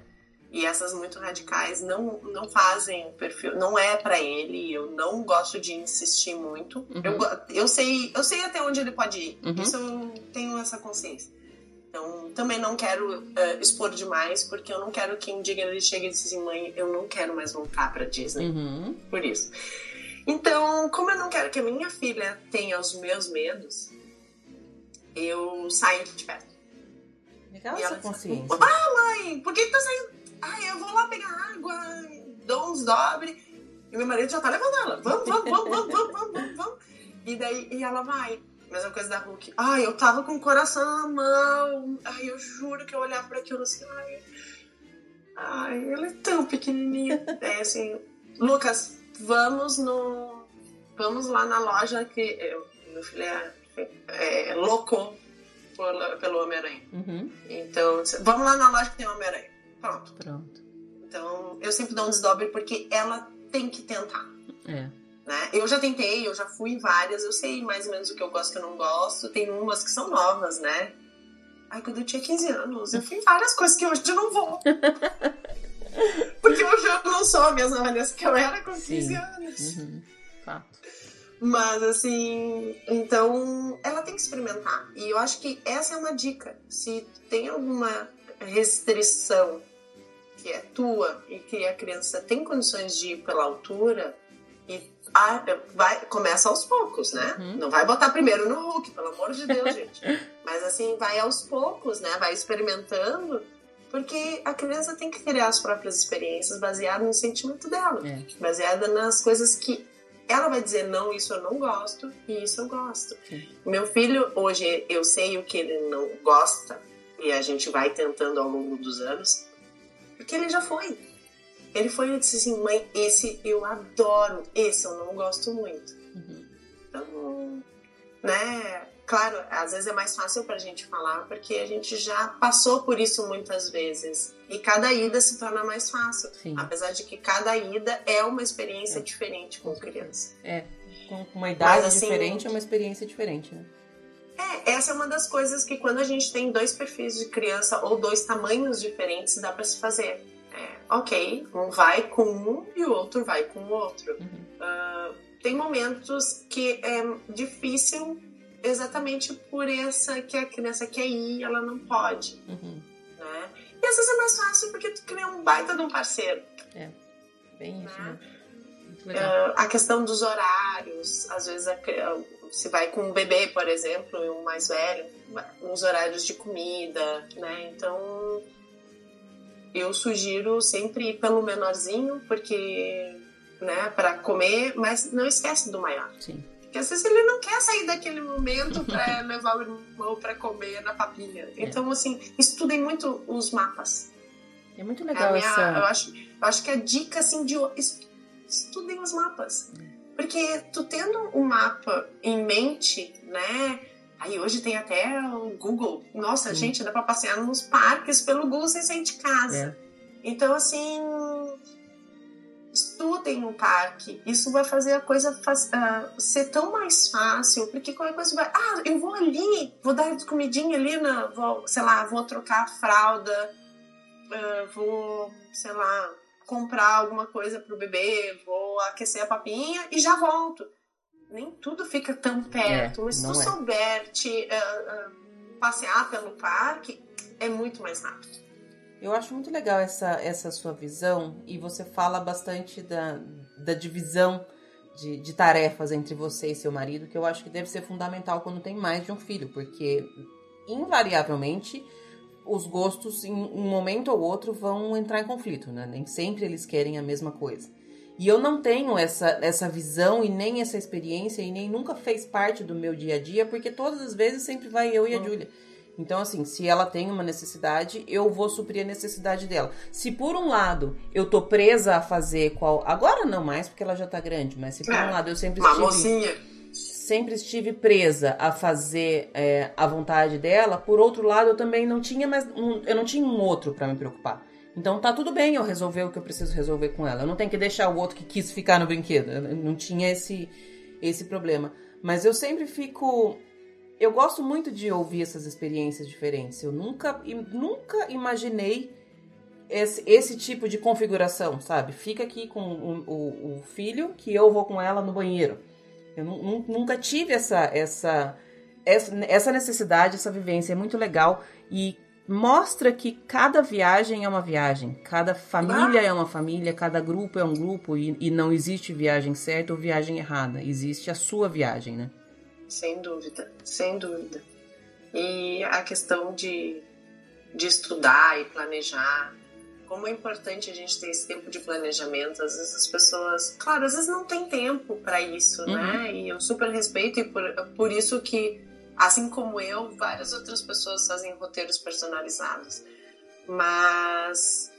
E essas muito radicais não, não fazem o perfil, não é para ele. Eu não gosto de insistir muito. Uhum. Eu, eu, sei, eu sei até onde ele pode ir. Uhum. Isso eu tenho essa consciência. Então, também não quero uh, expor demais, porque eu não quero que um dia ele chegue e diga assim, mãe, eu não quero mais voltar pra Disney. Uhum. Por isso. Então, como eu não quero que a minha filha tenha os meus medos, eu saio de perto. Legal e essa ela consciência. Diz, ah, mãe, por que tá saindo? Ah, eu vou lá pegar água, dou uns dobre. E meu marido já tá levando ela. Vamos, vamos, vamos, vamos, vamos, vamos, vamos. E daí, e ela vai. Mesma coisa da Hulk. Ai, eu tava com o coração na mão. Ai, eu juro que eu olhava pra aquilo assim. Ai, ai ela é tão pequenininha. é assim, Lucas, vamos no. Vamos lá na loja que. Eu, meu filho é, é, é louco por, pelo Homem-Aranha. Uhum. Então, vamos lá na loja que tem Homem-Aranha. Pronto. Pronto. Então, eu sempre dou um desdobre porque ela tem que tentar. É. Né? Eu já tentei, eu já fui em várias, eu sei mais ou menos o que eu gosto e o que eu não gosto. Tem umas que são novas, né? Ai, quando eu tinha 15 anos, eu fui em várias coisas que hoje eu não vou. Porque hoje eu não sou a mesma Vanessa que eu era com 15 Sim. anos. Uhum. Fato. Mas assim, então ela tem que experimentar. E eu acho que essa é uma dica. Se tem alguma restrição que é tua e que a criança tem condições de ir pela altura, e ah, vai, começa aos poucos, né? Uhum. Não vai botar primeiro no Hulk, pelo amor de Deus, gente. Mas assim, vai aos poucos, né? Vai experimentando, porque a criança tem que criar as próprias experiências baseadas no sentimento dela, é. baseada nas coisas que ela vai dizer não, isso eu não gosto e isso eu gosto. Sim. Meu filho, hoje eu sei o que ele não gosta e a gente vai tentando ao longo dos anos, porque ele já foi. Ele foi e disse assim: mãe, esse eu adoro, esse eu não gosto muito. Uhum. Então, né? Claro, às vezes é mais fácil pra gente falar porque a gente já passou por isso muitas vezes. E cada ida se torna mais fácil. Sim. Apesar de que cada ida é uma experiência é. diferente com criança. É, com uma idade Mas, assim, diferente é uma experiência diferente, né? É, essa é uma das coisas que quando a gente tem dois perfis de criança ou dois tamanhos diferentes, dá para se fazer ok, um vai com um e o outro vai com o outro. Uhum. Uh, tem momentos que é difícil exatamente por essa que a criança quer ir, ela não pode. Uhum. Né? E às vezes é mais fácil porque tu cria um baita de um parceiro. É, bem isso, né? Uh, a questão dos horários, às vezes a, se vai com um bebê, por exemplo, e um mais velho, os horários de comida, né? Então eu sugiro sempre ir pelo menorzinho, porque, né, para comer, mas não esquece do maior. Sim. Porque às vezes ele não quer sair daquele momento para levar o irmão para comer na papinha. É. Então, assim, estudem muito os mapas. É muito legal é minha, essa... Eu acho, eu acho que a dica, assim, de estudem os mapas. Porque tu tendo um mapa em mente, né, Aí hoje tem até o Google. Nossa, Sim. gente, dá para passear nos parques pelo Google sem sair de casa. É. Então, assim, estudem no parque. Isso vai fazer a coisa uh, ser tão mais fácil, porque qualquer coisa vai. Ah, eu vou ali, vou dar comidinha ali, na, vou, sei lá, vou trocar a fralda, uh, vou, sei lá, comprar alguma coisa pro bebê, vou aquecer a papinha e já volto nem tudo fica tão perto. É, mas se tu é. souber te uh, uh, passear pelo parque, é muito mais rápido. Eu acho muito legal essa, essa sua visão e você fala bastante da, da divisão de, de tarefas entre você e seu marido, que eu acho que deve ser fundamental quando tem mais de um filho, porque invariavelmente os gostos em um momento ou outro vão entrar em conflito, né? Nem sempre eles querem a mesma coisa. E eu não tenho essa, essa visão e nem essa experiência e nem nunca fez parte do meu dia a dia, porque todas as vezes sempre vai eu e a hum. Júlia. Então, assim, se ela tem uma necessidade, eu vou suprir a necessidade dela. Se por um lado eu tô presa a fazer qual. Agora não mais, porque ela já tá grande, mas se por é, um lado eu sempre uma estive. Mocinha. Sempre estive presa a fazer é, a vontade dela, por outro lado, eu também não tinha mais. Um, eu não tinha um outro para me preocupar. Então tá tudo bem eu resolver o que eu preciso resolver com ela. Eu não tenho que deixar o outro que quis ficar no brinquedo. Eu não tinha esse, esse problema. Mas eu sempre fico. Eu gosto muito de ouvir essas experiências diferentes. Eu nunca, nunca imaginei esse, esse tipo de configuração, sabe? Fica aqui com o, o, o filho que eu vou com ela no banheiro. Eu nunca tive essa, essa, essa necessidade, essa vivência. É muito legal. E mostra que cada viagem é uma viagem, cada família é uma família, cada grupo é um grupo e, e, não existe viagem certa ou viagem errada, existe a sua viagem, né? Sem dúvida, sem dúvida. E a questão de, de estudar e planejar, como é importante a gente ter esse tempo de planejamento. Às vezes as pessoas, claro, às vezes não tem tempo para isso, né? uhum. né? E eu super respeito e por, por isso que Assim como eu, várias outras pessoas fazem roteiros personalizados. Mas.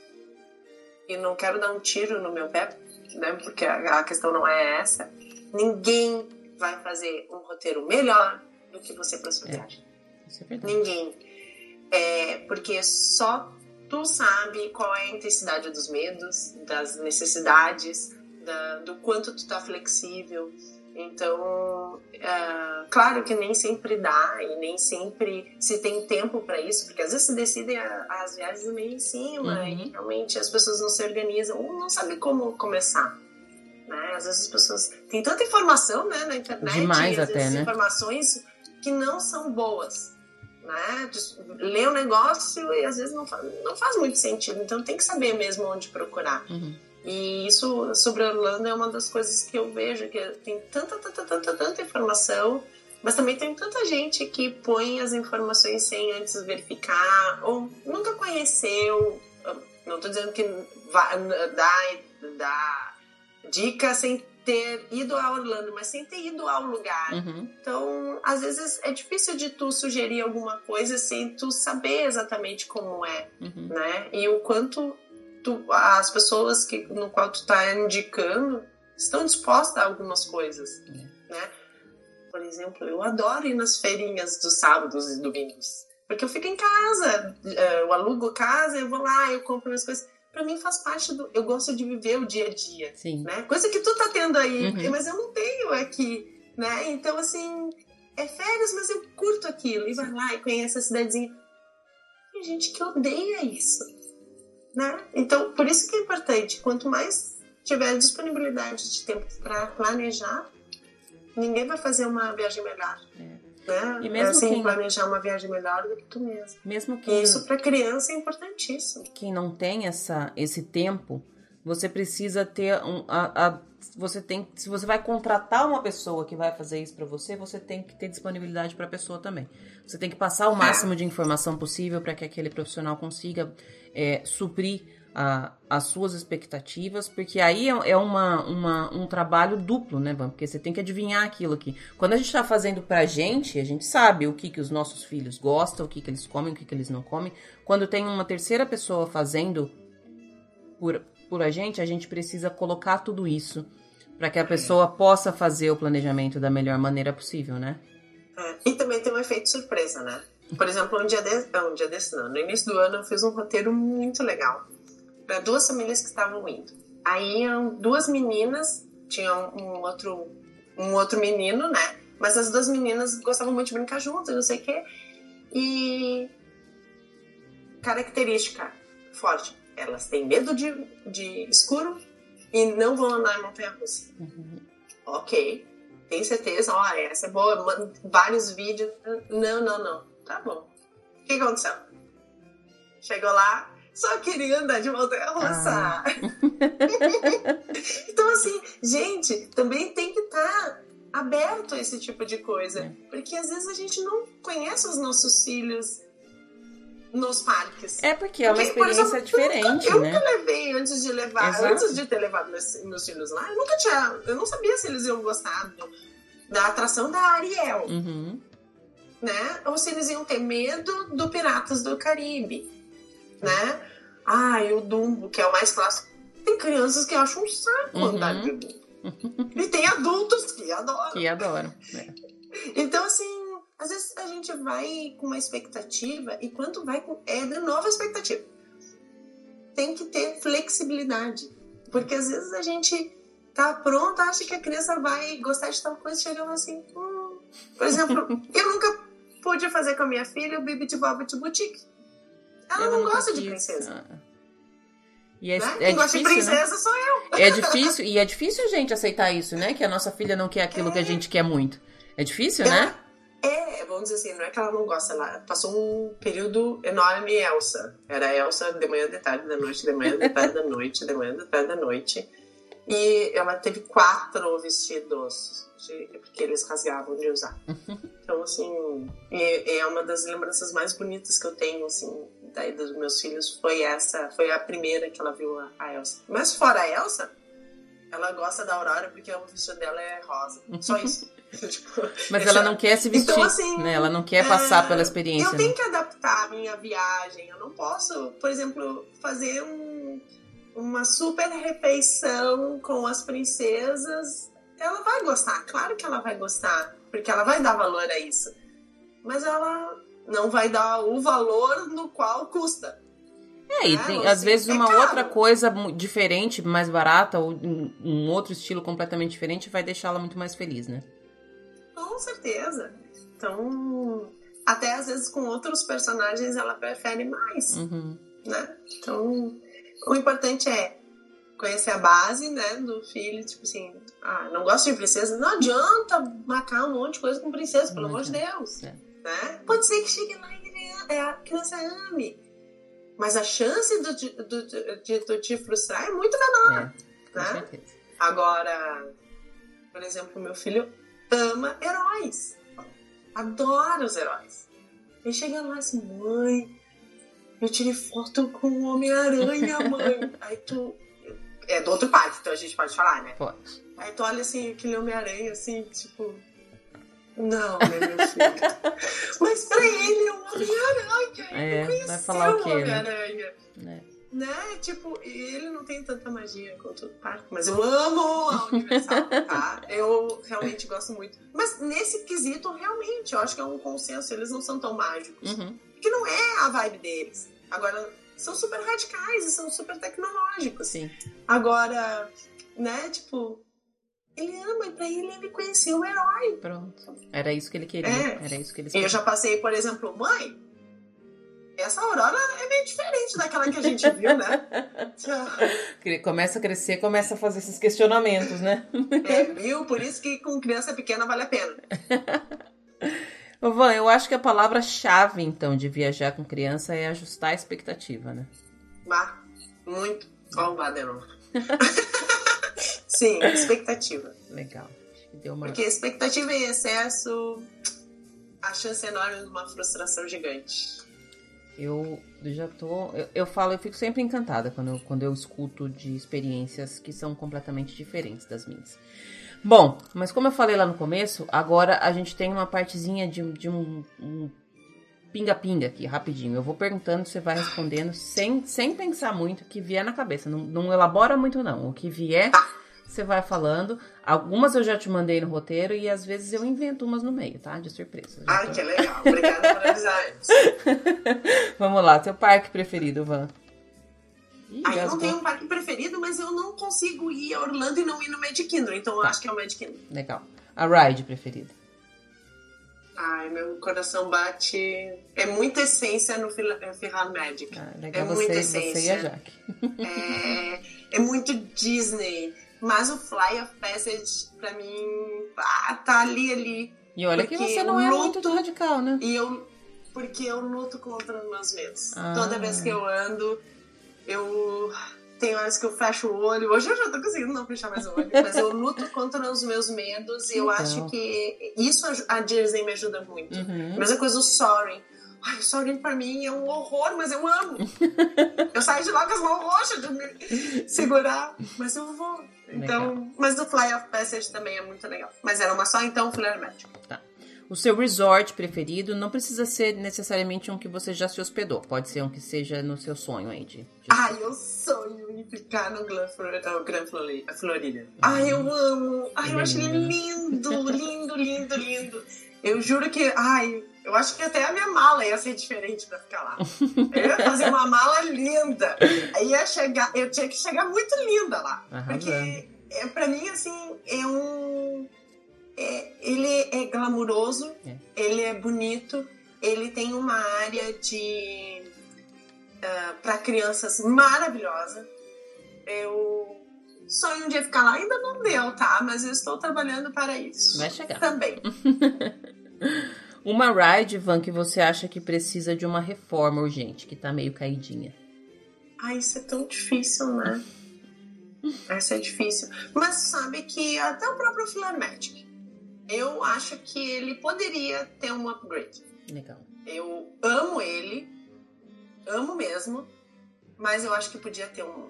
E não quero dar um tiro no meu pé, né? Porque a questão não é essa. Ninguém vai fazer um roteiro melhor do que você para sua é, viagem. Isso é Ninguém. É, porque só tu sabe qual é a intensidade dos medos, das necessidades, da, do quanto tu tá flexível, então, é, claro que nem sempre dá e nem sempre se tem tempo para isso, porque às vezes se decidem as viagens meio em cima uhum. e realmente as pessoas não se organizam ou não sabem como começar. Né? Às vezes as pessoas têm tanta informação né, na internet, Demais até, né? informações que não são boas. né? Lê o negócio e às vezes não faz, não faz muito sentido. Então tem que saber mesmo onde procurar. Uhum. E isso sobre a Orlando é uma das coisas que eu vejo, que tem tanta, tanta, tanta, tanta informação, mas também tem tanta gente que põe as informações sem antes verificar, ou nunca conheceu. Não estou dizendo que dá, dá dica sem ter ido a Orlando, mas sem ter ido ao lugar. Uhum. Então, às vezes é difícil de tu sugerir alguma coisa sem tu saber exatamente como é, Uhum. né? E o quanto tu, as pessoas que, no qual tu tá indicando estão dispostas a algumas coisas, É. né? Por exemplo, eu adoro ir nas feirinhas dos sábados e domingos. Porque eu fico em casa, eh, eu alugo casa, eu vou lá, eu compro minhas coisas. Pra mim faz parte do. Eu gosto de viver o dia a dia Sim. né? Coisa que tu tá tendo aí, Uhum. mas eu não tenho aqui, né? Então, assim, é férias, mas eu curto aquilo. E vai lá e conhece a cidadezinha. Tem gente que odeia isso, né? Então, por isso que é importante, quanto mais tiver disponibilidade de tempo para planejar, ninguém vai fazer uma viagem melhor. É. Né? E mesmo assim, quem- planejar uma viagem melhor do que tu mesmo. Mesmo E que isso para criança é importantíssimo. quem não tem essa, esse tempo, você precisa ter um, a, a- você tem, se você vai contratar uma pessoa que vai fazer isso pra você, você tem que ter disponibilidade pra pessoa também. Você tem que passar o máximo de informação possível para que aquele profissional consiga é, suprir a- as suas expectativas, porque aí é, é uma, uma- um trabalho duplo, né, Van? Porque você tem que adivinhar aquilo aqui. Quando a gente tá fazendo pra gente, a gente sabe o que, que os nossos filhos gostam, o que, que eles comem, o que, que eles não comem. Quando tem uma terceira pessoa fazendo por, por a gente, a gente precisa colocar tudo isso para que a pessoa possa fazer o planejamento da melhor maneira possível, né? É, E também tem um efeito surpresa, né? Por exemplo, um dia, de... não, um dia desse não, no início do ano eu fiz um roteiro muito legal para duas famílias que estavam indo. Aí duas meninas, tinha um outro, um outro menino, né? Mas as duas meninas gostavam muito de brincar juntas, não sei o quê. E característica forte, elas têm medo de, de escuro e não vão andar em montanha-russa. Ok, tem certeza? Ó, essa é boa. manda Vários vídeos. Não, não, não. Tá bom. O que aconteceu? Chegou lá, só queria andar de montanha russa. Ah. então, assim, gente, também tem que estar aberto a esse tipo de coisa. É. Porque às vezes a gente não conhece os nossos filhos nos parques. É porque é uma Porque, por experiência exemplo, diferente, eu né? nunca levei antes de levar, Exato. antes de ter levado meus, meus filhos lá, eu nunca tinha, eu não sabia se eles iam gostar do- da atração da Ariel, Uhum. né? Ou se eles iam ter medo do Piratas do Caribe, né? Ah, e o Dumbo, que é o mais clássico. Tem crianças que acham um saco Uhum. andar de Dumbo. E tem adultos que adoram. Que adoro. É. Então, assim, às vezes a gente vai com uma expectativa e quando vai com. É de novo a expectativa. Tem que ter flexibilidade. Porque às vezes a gente tá pronta, acha que a criança vai gostar de tal coisa, chegando assim. Hum. Por exemplo, eu nunca pude fazer com a minha filha o Bibi de Bobbit Boutique. Ela Eu não gosta de princesa. Ah. E é, né? é Quem gosta de né? princesa sou eu. É difícil, e é difícil a gente aceitar isso, né? Que a nossa filha não quer aquilo que a gente quer muito. É difícil, né? Vamos dizer assim, não é que ela não gosta, ela passou um período enorme Elsa. Era Elsa de manhã, de tarde, da noite, de manhã, de tarde, da noite, de manhã, de tarde, da noite. E ela teve quatro vestidos, de- porque eles rasgavam de usar. Então, assim, é uma das lembranças mais bonitas que eu tenho, assim, daí dos meus filhos, foi essa, foi a primeira que ela viu a, a Elsa. Mas fora a Elsa, ela gosta da Aurora porque o vestido dela é rosa. Só isso. Tipo, Mas ela não quer se vestir, Então, assim, né? Ela não quer passar é, pela experiência. Eu né? tenho que adaptar a minha viagem. Eu não posso, por exemplo, fazer um- uma super refeição com as princesas. Ela vai gostar, claro que ela vai gostar, porque ela vai dar valor a isso. Mas ela não vai dar o valor no qual custa. É, e né? tem, Ou às vezes é uma caro. outra coisa diferente, mais barata, ou um, outro estilo completamente diferente, vai deixá-la muito mais feliz, né? Com certeza. Então, até às vezes com outros personagens ela prefere mais. Uhum. né? Então, o importante é conhecer a base, né, do filho, tipo assim, ah, não gosto de princesa, não adianta marcar um monte de coisa com princesa, pelo amor de. Deus, É. né? Pode ser que chegue lá e a criança ame. Mas a chance do, do, de, de te frustrar é muito menor. É, né? certeza. Agora, por exemplo, meu filho ama heróis. Adora os heróis. Ele chega lá assim, mãe, eu tirei foto com o Homem-Aranha, mãe. Aí tu. É do outro pai, então a gente pode falar, né? Pode. Aí tu olha assim, aquele Homem-Aranha, assim, tipo. Não, né, meu filho? Mas pra ele é um Homem-Aranha. É, vai falar o quê? Homem-Aranha. né? Né? Tipo, ele não tem tanta magia quanto o parque, mas eu amo a Universal, tá? Eu realmente gosto muito. Mas nesse quesito, realmente, eu acho que é um consenso, eles não são tão mágicos. Uhum. Que não é a vibe deles. Agora, são super radicais e são super tecnológicos. Sim. Agora, né, tipo, ele ama e pra ele ele conheceu o herói. Pronto. Era isso que ele queria. É. Era isso que ele Eu já passei, por exemplo, mãe, essa aurora é meio diferente daquela que a gente viu, né? Começa a crescer, começa a fazer esses questionamentos, né? É, viu? Por isso que com criança pequena vale a pena. Van, eu acho que a palavra-chave, então, de viajar com criança é ajustar a expectativa, né? Bah, muito. Ó Baderon. Sim, expectativa. Legal. Uma. Porque expectativa em excesso, a chance é enorme de uma frustração gigante. Eu já tô. Eu, eu falo, eu fico sempre encantada quando eu, quando eu escuto de experiências que são completamente diferentes das minhas. Bom, mas como eu falei lá no começo, agora a gente tem uma partezinha de, de um um pinga-pinga aqui, rapidinho. Eu vou perguntando, você vai respondendo sem, sem pensar muito, o que vier na cabeça. Não, não elabora muito, não. O que vier, você vai falando. Algumas eu já te mandei no roteiro e às vezes eu invento umas no meio, tá? De surpresa. Ai, tô- que legal. Obrigada por avisar antes. Vamos lá, seu parque preferido, Van. Ih, Ah, eu não tenho um parque preferido, mas eu não consigo ir a Orlando e não ir no Magic Kingdom. Então eu Tá. acho que é o Magic Kingdom. Legal. A ride preferida. Ai, meu coração bate. É muita essência no eh, Philhar Magic. Ah, legal É você, muita você e a essência. Jaque. É, é muito Disney. Mas o Fly of Passage, pra mim, ah, tá ali, ali. E olha que você não é luto- muito radical, né? E eu. Porque eu luto contra os meus medos. Ah. Toda vez que eu ando, eu. Tem horas que eu fecho o olho. Hoje eu já tô conseguindo não fechar mais o olho. mas eu luto contra os meus medos e eu Então. acho que isso a Disney me ajuda muito. Uhum. Mesma coisa o Soaring. Ai, o Soaring pra mim é um horror, mas eu amo. eu saio de lá com as mãos roxas de me segurar, mas eu vou. Então, mas o Fly of Passage também é muito legal. Mas era uma só, então, Flare Magic. O seu resort preferido não precisa ser necessariamente um que você já se hospedou. Pode ser um que seja no seu sonho aí de. de- Ai, eu sonho em ficar no Gran, Flor- Gran Flori- Florida. Ai, eu amo. Ai, eu acho lindo, lindo, lindo, lindo. Eu juro que, ai, eu acho que até a minha mala ia ser diferente pra ficar lá. Eu ia fazer uma mala linda. Aí ia chegar, eu tinha que chegar muito linda lá. Arrasando. Porque, é, pra mim, assim, é um. Ele glamuroso, É. ele é bonito, ele tem uma área de. para crianças maravilhosa. Eu sonho um dia ficar lá, ainda não deu, tá? Mas eu estou trabalhando para isso. Vai chegar. Também. Uma ride, Van, que você acha que precisa de uma reforma urgente, que tá meio caidinha. Ai, isso é tão difícil, né? Essa é difícil. Mas sabe que até o próprio Magic, eu acho que ele poderia ter um upgrade. Legal. Eu amo ele, amo mesmo, mas eu acho que podia ter um.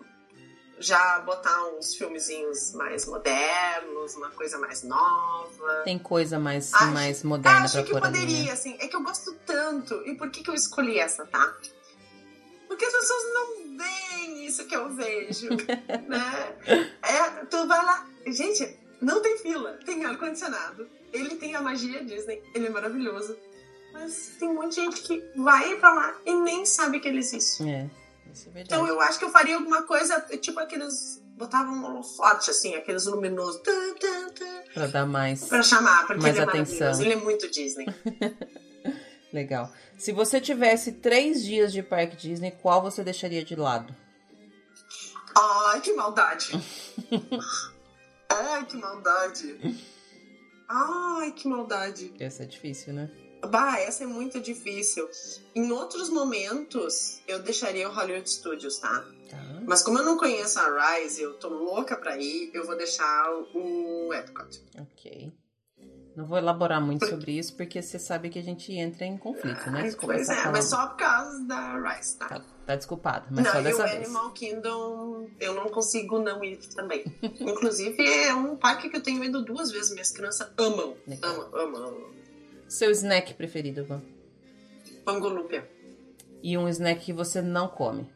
Já botar uns filmezinhos mais modernos, uma coisa mais nova. Tem coisa mais, Acho- mais moderna Acho pra que pôr ali, poderia, né? assim. É que eu gosto tanto. E por que, que eu escolhi essa, tá? Porque as pessoas não veem isso que eu vejo, né? É, tu vai lá... Gente, não tem fila. Tem ar-condicionado. Ele tem a magia Disney. Ele é maravilhoso. Mas tem de gente que vai pra lá e nem sabe que ele existe. É, isso é verdade. Então eu acho que eu faria alguma coisa, tipo aqueles... Botavam um holofote, assim, aqueles luminosos. Tã, Pra dar mais. pra chamar, porque Mais ele é atenção. Ele é muito Disney. Legal. Se você tivesse três dias de parque Disney, qual você deixaria de lado? Ai, que maldade. Ai, que maldade. Ai, que maldade. Essa é difícil, né? Bah, essa é muito difícil. Em outros momentos, eu deixaria o Hollywood Studios, tá? Tá. Mas como eu não conheço a Rise, eu tô louca pra ir, eu vou deixar o Epcot. Ok. Não vou elaborar muito sobre isso, porque você sabe que a gente entra em conflito, né? Se pois é, falando- mas só por causa da Rise, tá? Tá, tá desculpado, mas não, só e dessa o vez. Animal Kingdom eu não consigo não ir também. Inclusive, é um parque que eu tenho ido duas vezes. Minhas crianças amam. Legal. Amam, amam, amam. Seu snack preferido, Van? Pangolúpia. E um snack que você não come.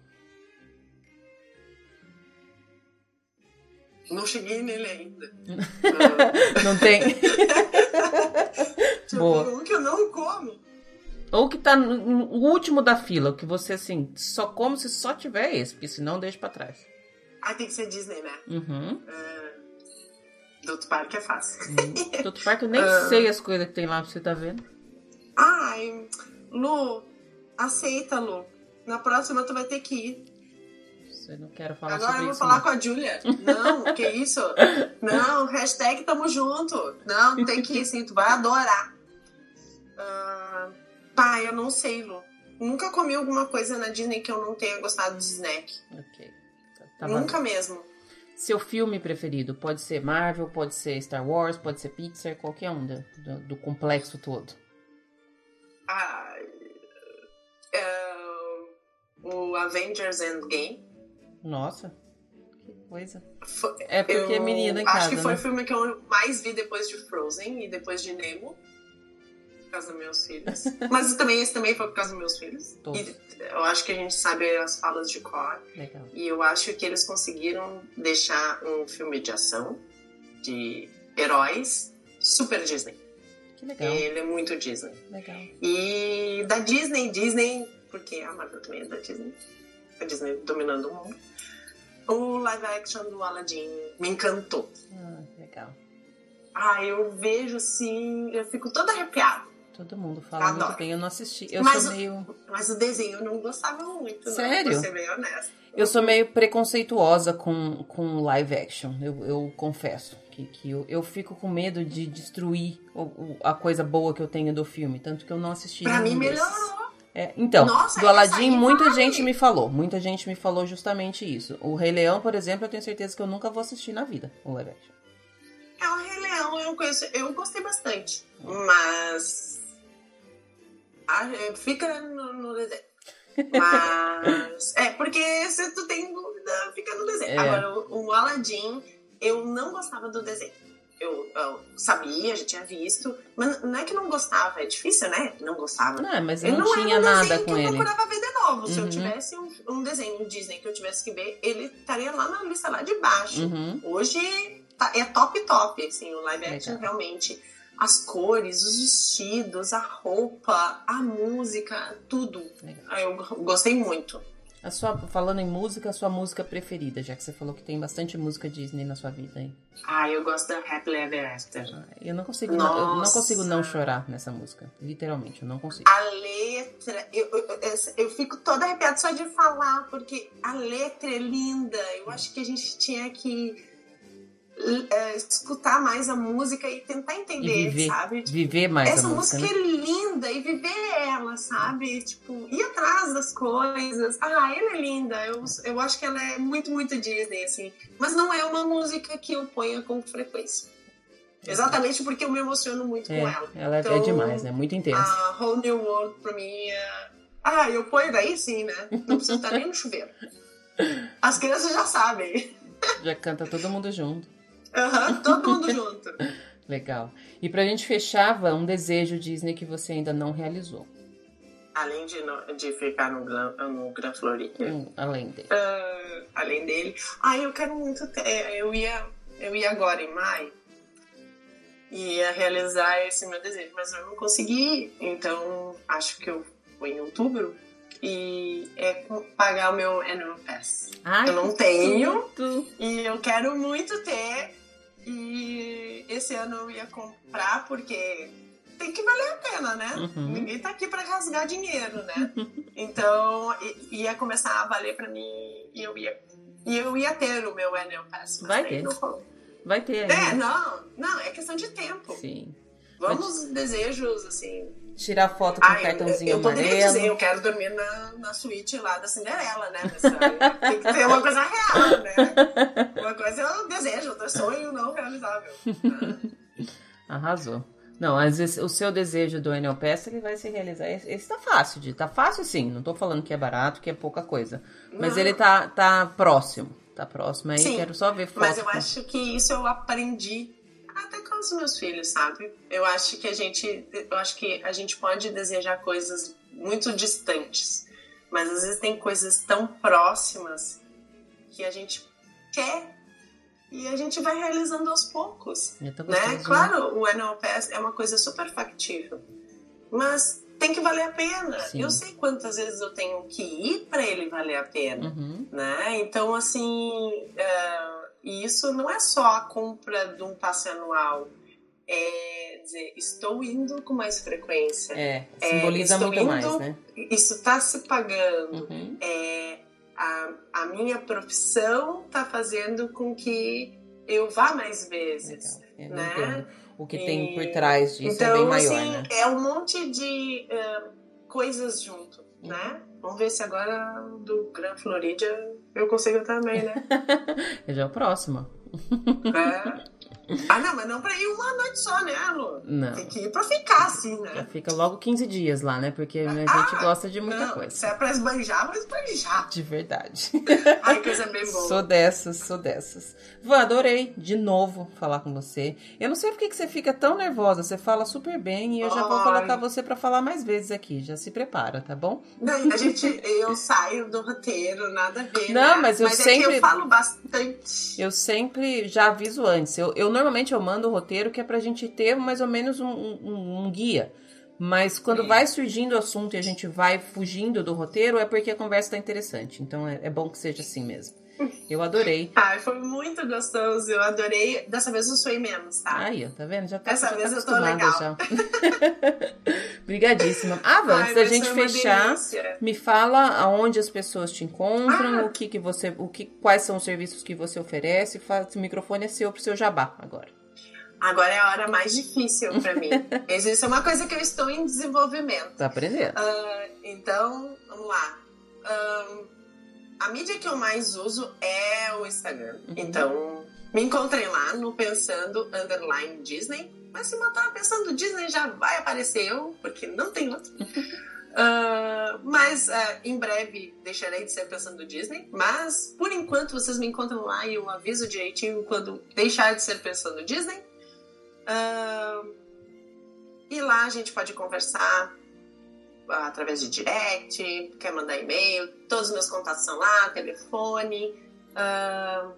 Não cheguei nele ainda. Não tem? Eu Boa. um que eu não como. Ou que tá no, no último da fila, o que você, assim, só come se só tiver esse, porque senão deixa pra trás. Ah, tem que ser Disney, né? Uhum. Do outro parque é fácil. uhum. Todo parque eu nem Ah. sei as coisas que tem lá pra você tá vendo. Ai, Lu, aceita, Lu. Na próxima tu vai ter que ir. Você não quero falar Agora eu sobre vou isso. falar não. com a Júlia. Não, que isso? Não, hashtag tamo junto. Não, tem que ir sim, tu vai adorar. Ah, pá, eu não sei, Lu. Nunca comi alguma coisa na Disney que eu não tenha gostado de snack. Ok. Tá, tá Nunca mesmo. Seu filme preferido pode ser Marvel, pode ser Star Wars, pode ser Pixar, qualquer um do, do, do complexo todo. Ah, é, o Avengers Endgame. Nossa, que coisa. Foi- É porque é menina em acho casa, que foi né? o filme que eu mais vi depois de Frozen e depois de Nemo. Por causa dos meus filhos. Mas também esse também foi por causa dos meus filhos. Todos. E eu acho que a gente sabe as falas de cor. Legal. E eu acho que eles conseguiram deixar um filme de ação, de heróis, super Disney. Que legal. Ele é muito Disney. Legal. E da Disney, Disney, porque a Marvel também é da Disney, a Disney dominando o mundo. O live action do Aladdin me encantou. Ah, legal. Ah, eu vejo assim, eu fico toda arrepiada. Todo mundo fala Adoro. muito bem. Eu não assisti. Eu Mas sou meio. Mas o desenho eu não gostava muito. não, Sério? Pra ser bem honesta. Eu sou meio preconceituosa com, com live action, eu, eu confesso. Que, que eu, eu fico com medo de destruir o- o- a coisa boa que eu tenho do filme. Tanto que eu não assisti Pra mim, melhorou. É, então, Nossa, do Aladdin, muita vale. gente me falou. Muita gente me falou justamente isso. O Rei Leão, por exemplo, eu tenho certeza que eu nunca vou assistir na vida, o live action. É o Rei Leão, eu conheço, eu gostei bastante. Mas. Ah, é, fica no, no desenho. Mas. é, porque se tu tem dúvida, fica no desenho. É. Agora, o, o Aladdin, eu não gostava do desenho. Eu, eu sabia, já tinha visto, mas não é que não gostava, é difícil, né? Não gostava. Não, mas Ele não, não tinha um nada com que eu ele. procurava ver de novo. Se eu Uhum. tivesse um, um desenho Disney que eu tivesse que ver, ele estaria lá na lista lá de baixo. Uhum. Hoje tá- é top top, assim, o live action Legal. realmente. As cores, os vestidos, a roupa, a música, tudo. Legal. Ah, Eu gostei muito. A sua, falando em música, a sua música preferida, já que você falou que tem bastante música Disney na sua vida aí. Ah, eu gosto da Happily Ever After. Ah, Eu não consigo, não, eu não consigo não chorar nessa música. Literalmente, eu não consigo. A letra, eu, eu, eu fico toda arrepiada só de falar, porque a letra é linda. Eu acho que a gente tinha que eh, escutar mais a música e tentar E entender, viver, sabe? viver mais Essa a música, música né? é linda e viver ela, sabe? Tipo, ir atrás das coisas. Ah, ela é linda. Eu, eu acho que ela é muito, muito Disney, assim. Mas não é uma música que eu ponha com frequência. Exatamente porque eu me emociono muito É, com ela. ela é- é Então, demais, né? Muito intensa. A Whole New World pra mim é. Ah, eu ponho daí sim, né? Não precisa estar nem no chuveiro. As crianças já sabem. Já canta todo mundo junto. Aham, todo mundo junto. Legal. E pra gente fechava um desejo Disney que você ainda não realizou. Além de, no- de ficar no, Gran- no Gran Floridian. Um, além dele. Ah, além dele. Ah, eu quero muito ter. Eu ia, eu ia agora em maio. Ia realizar esse meu desejo, mas eu não consegui. Então acho que eu vou em outubro. E é pagar o meu annual pass. Ai, eu não tenho. tudo. E eu quero muito ter. E esse ano eu ia comprar porque tem que valer a pena, né? Uhum. Ninguém tá aqui pra rasgar dinheiro, né? Então ia começar a valer pra mim e eu ia. E eu ia ter o meu annual pass. Vai ter. Vai ter É, ainda. não, não, é questão de tempo. Sim. Vamos Mas... desejos, assim, Tirar foto com ah, cartãozinho eu, eu amarelo. Eu dizer, eu quero dormir na, na suíte lá da Cinderela, né? tem que ter uma coisa real, né? Uma coisa é um desejo, outro sonho não realizável. Arrasou. Não, às vezes o seu desejo do Enel Pass ele vai se realizar. Esse tá fácil de. Tá fácil sim. Não tô falando que é barato, que é pouca coisa. Mas não. ele tá, tá próximo. Tá próximo. Aí sim, quero só ver foto. Mas eu acho que isso eu aprendi até com os meus filhos, sabe? Eu acho que a gente, eu acho que a gente pode desejar coisas muito distantes, mas às vezes tem coisas tão próximas que a gente quer e a gente vai realizando aos poucos, né? Claro, o NLPS é uma coisa super factível, mas tem que valer a pena. Sim. Eu sei quantas vezes eu tenho que ir para ele valer a pena, uhum. né? Então, assim, uh, e isso não é só a compra de um passe anual. É dizer, estou indo com mais frequência. É, simboliza é, muito indo, mais, né? Isso está se pagando. Uhum. É, a, a minha profissão está fazendo com que eu vá mais vezes. Né? O que e, tem por trás disso então, é bem maior, assim, né? É um monte de uh, coisas junto, uhum. né? Vamos ver se agora do Gran Floridia eu consigo também, né? Já é o próximo. É. Ah, não, mas não pra ir uma noite só, né, Lu? Não. Tem que ir pra ficar, assim, né? Fica logo 15 dias lá, né? Porque a gente ah, gosta de muita não, coisa. Se é pra esbanjar, vai esbanjar. De verdade. Ai, coisa bem boa. Sou dessas, sou dessas. Vã, adorei de novo falar com você. Eu não sei por que você fica tão nervosa. Você fala super bem e eu já Ai. vou colocar você pra falar mais vezes aqui. Já se prepara, tá bom? Não, a gente, eu saio do roteiro, nada a ver. Não, né? mas eu mas sempre. É que eu falo bastante. Eu sempre já aviso antes. Eu, eu normalmente eu mando o roteiro que é pra gente ter mais ou menos um, um, um guia. Mas quando vai surgindo o assunto e a gente vai fugindo do roteiro, é porque a conversa tá interessante. Então é, é bom que seja assim mesmo. Eu adorei. Ai, foi muito gostoso. Eu adorei. Dessa vez eu suei menos, tá? Aí, tá vendo? Já tá, Dessa já vez tá eu tô legal. Já. Obrigadíssima. Ah, Van, antes da gente fechar, me fala aonde as pessoas te encontram, ah. o que que você, o que, quais são os serviços que você oferece. Faz, o microfone é seu pro seu jabá agora. Agora é a hora mais difícil para mim. Isso é uma coisa que eu estou em desenvolvimento. Tá aprendendo. Uh, então, vamos lá. Uh, a mídia que eu mais uso é o Instagram. Uhum. Então, me encontrem lá no Pensando Underline Disney. Mas se botar Pensando Disney já vai aparecer eu, porque não tem outro. Uh, mas uh, em breve deixarei de ser pensando Disney. Mas por enquanto vocês me encontram lá e eu aviso direitinho quando deixar de ser pensando Disney. Uh, e lá a gente pode conversar através de direct, quer mandar e-mail, todos os meus contatos são lá, telefone. Uh,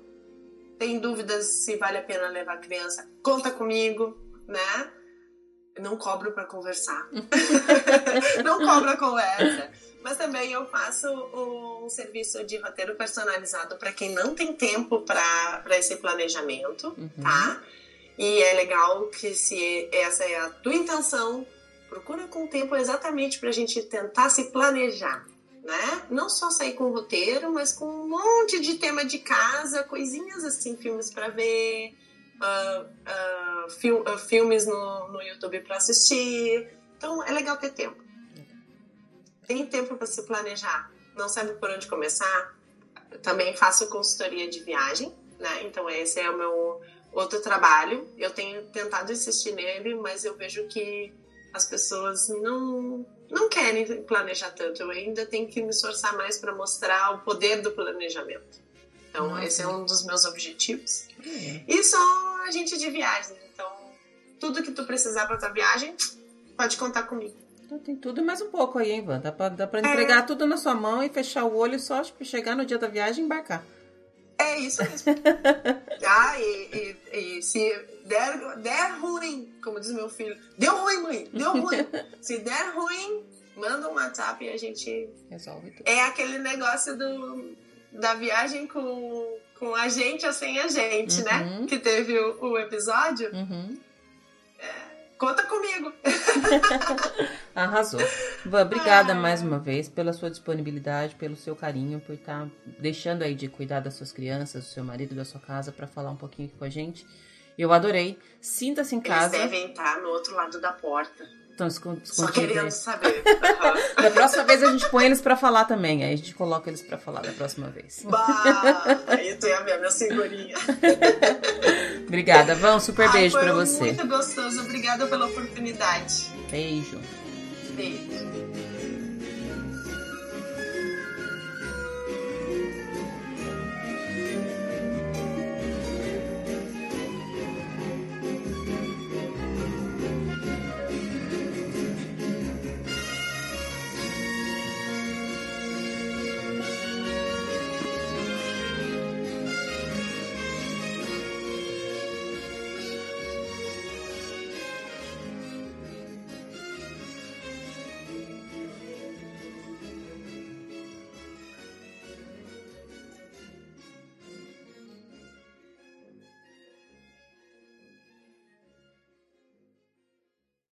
tem dúvidas se vale a pena levar a criança? Conta comigo, né? Não cobro para conversar. não cobro a conversa. Mas também eu faço um serviço de roteiro personalizado para quem não tem tempo para esse planejamento, uhum. tá? E é legal que se essa é a tua intenção, procura com tempo exatamente para a gente tentar se planejar. Né? Não só sair com roteiro, mas com um monte de tema de casa, coisinhas assim, filmes para ver, uh, uh, fil uh, filmes no, no YouTube para assistir. Então é legal ter tempo. Tem tempo para se planejar. Não sabe por onde começar? Também faço consultoria de viagem, né? Então esse é o meu outro trabalho. Eu tenho tentado insistir nele, mas eu vejo que as pessoas não não querem planejar tanto. Eu ainda tenho que me esforçar mais para mostrar o poder do planejamento. Então, Nossa. esse é um dos meus objetivos. Uhum. E sou agente de viagem. Então, tudo que tu precisar para tua viagem, pode contar comigo. Então, tem tudo mais um pouco aí, hein, Van? Dá pra, dá pra entregar é. tudo na sua mão e fechar o olho só para chegar no dia da viagem e embarcar. É isso mesmo. ah, e, e, e, se der, der ruim, como diz meu filho, deu ruim, mãe, deu ruim. se der ruim, manda um WhatsApp e a gente. Resolve tudo. É aquele negócio do, da viagem com, com a gente ou sem a gente, né? uhum. né? Que teve o, o episódio. Uhum. Conta comigo. Arrasou. obrigada mais uma vez pela sua disponibilidade, pelo seu carinho, por estar tá deixando aí de cuidar das suas crianças, do seu marido, da sua casa, para falar um pouquinho aqui com a gente. Eu adorei. Sinta-se em casa. Eles devem estar no outro lado da porta. Escondidos. Só querendo saber. Uhum. Da próxima vez a gente põe eles pra falar também. Aí a gente coloca eles pra falar da próxima vez. Bah, aí tu ia ver a minha segurinha. Obrigada, Vão. Super Ai, beijo pra você. Muito gostoso. Obrigada pela oportunidade. Beijo. Beijo.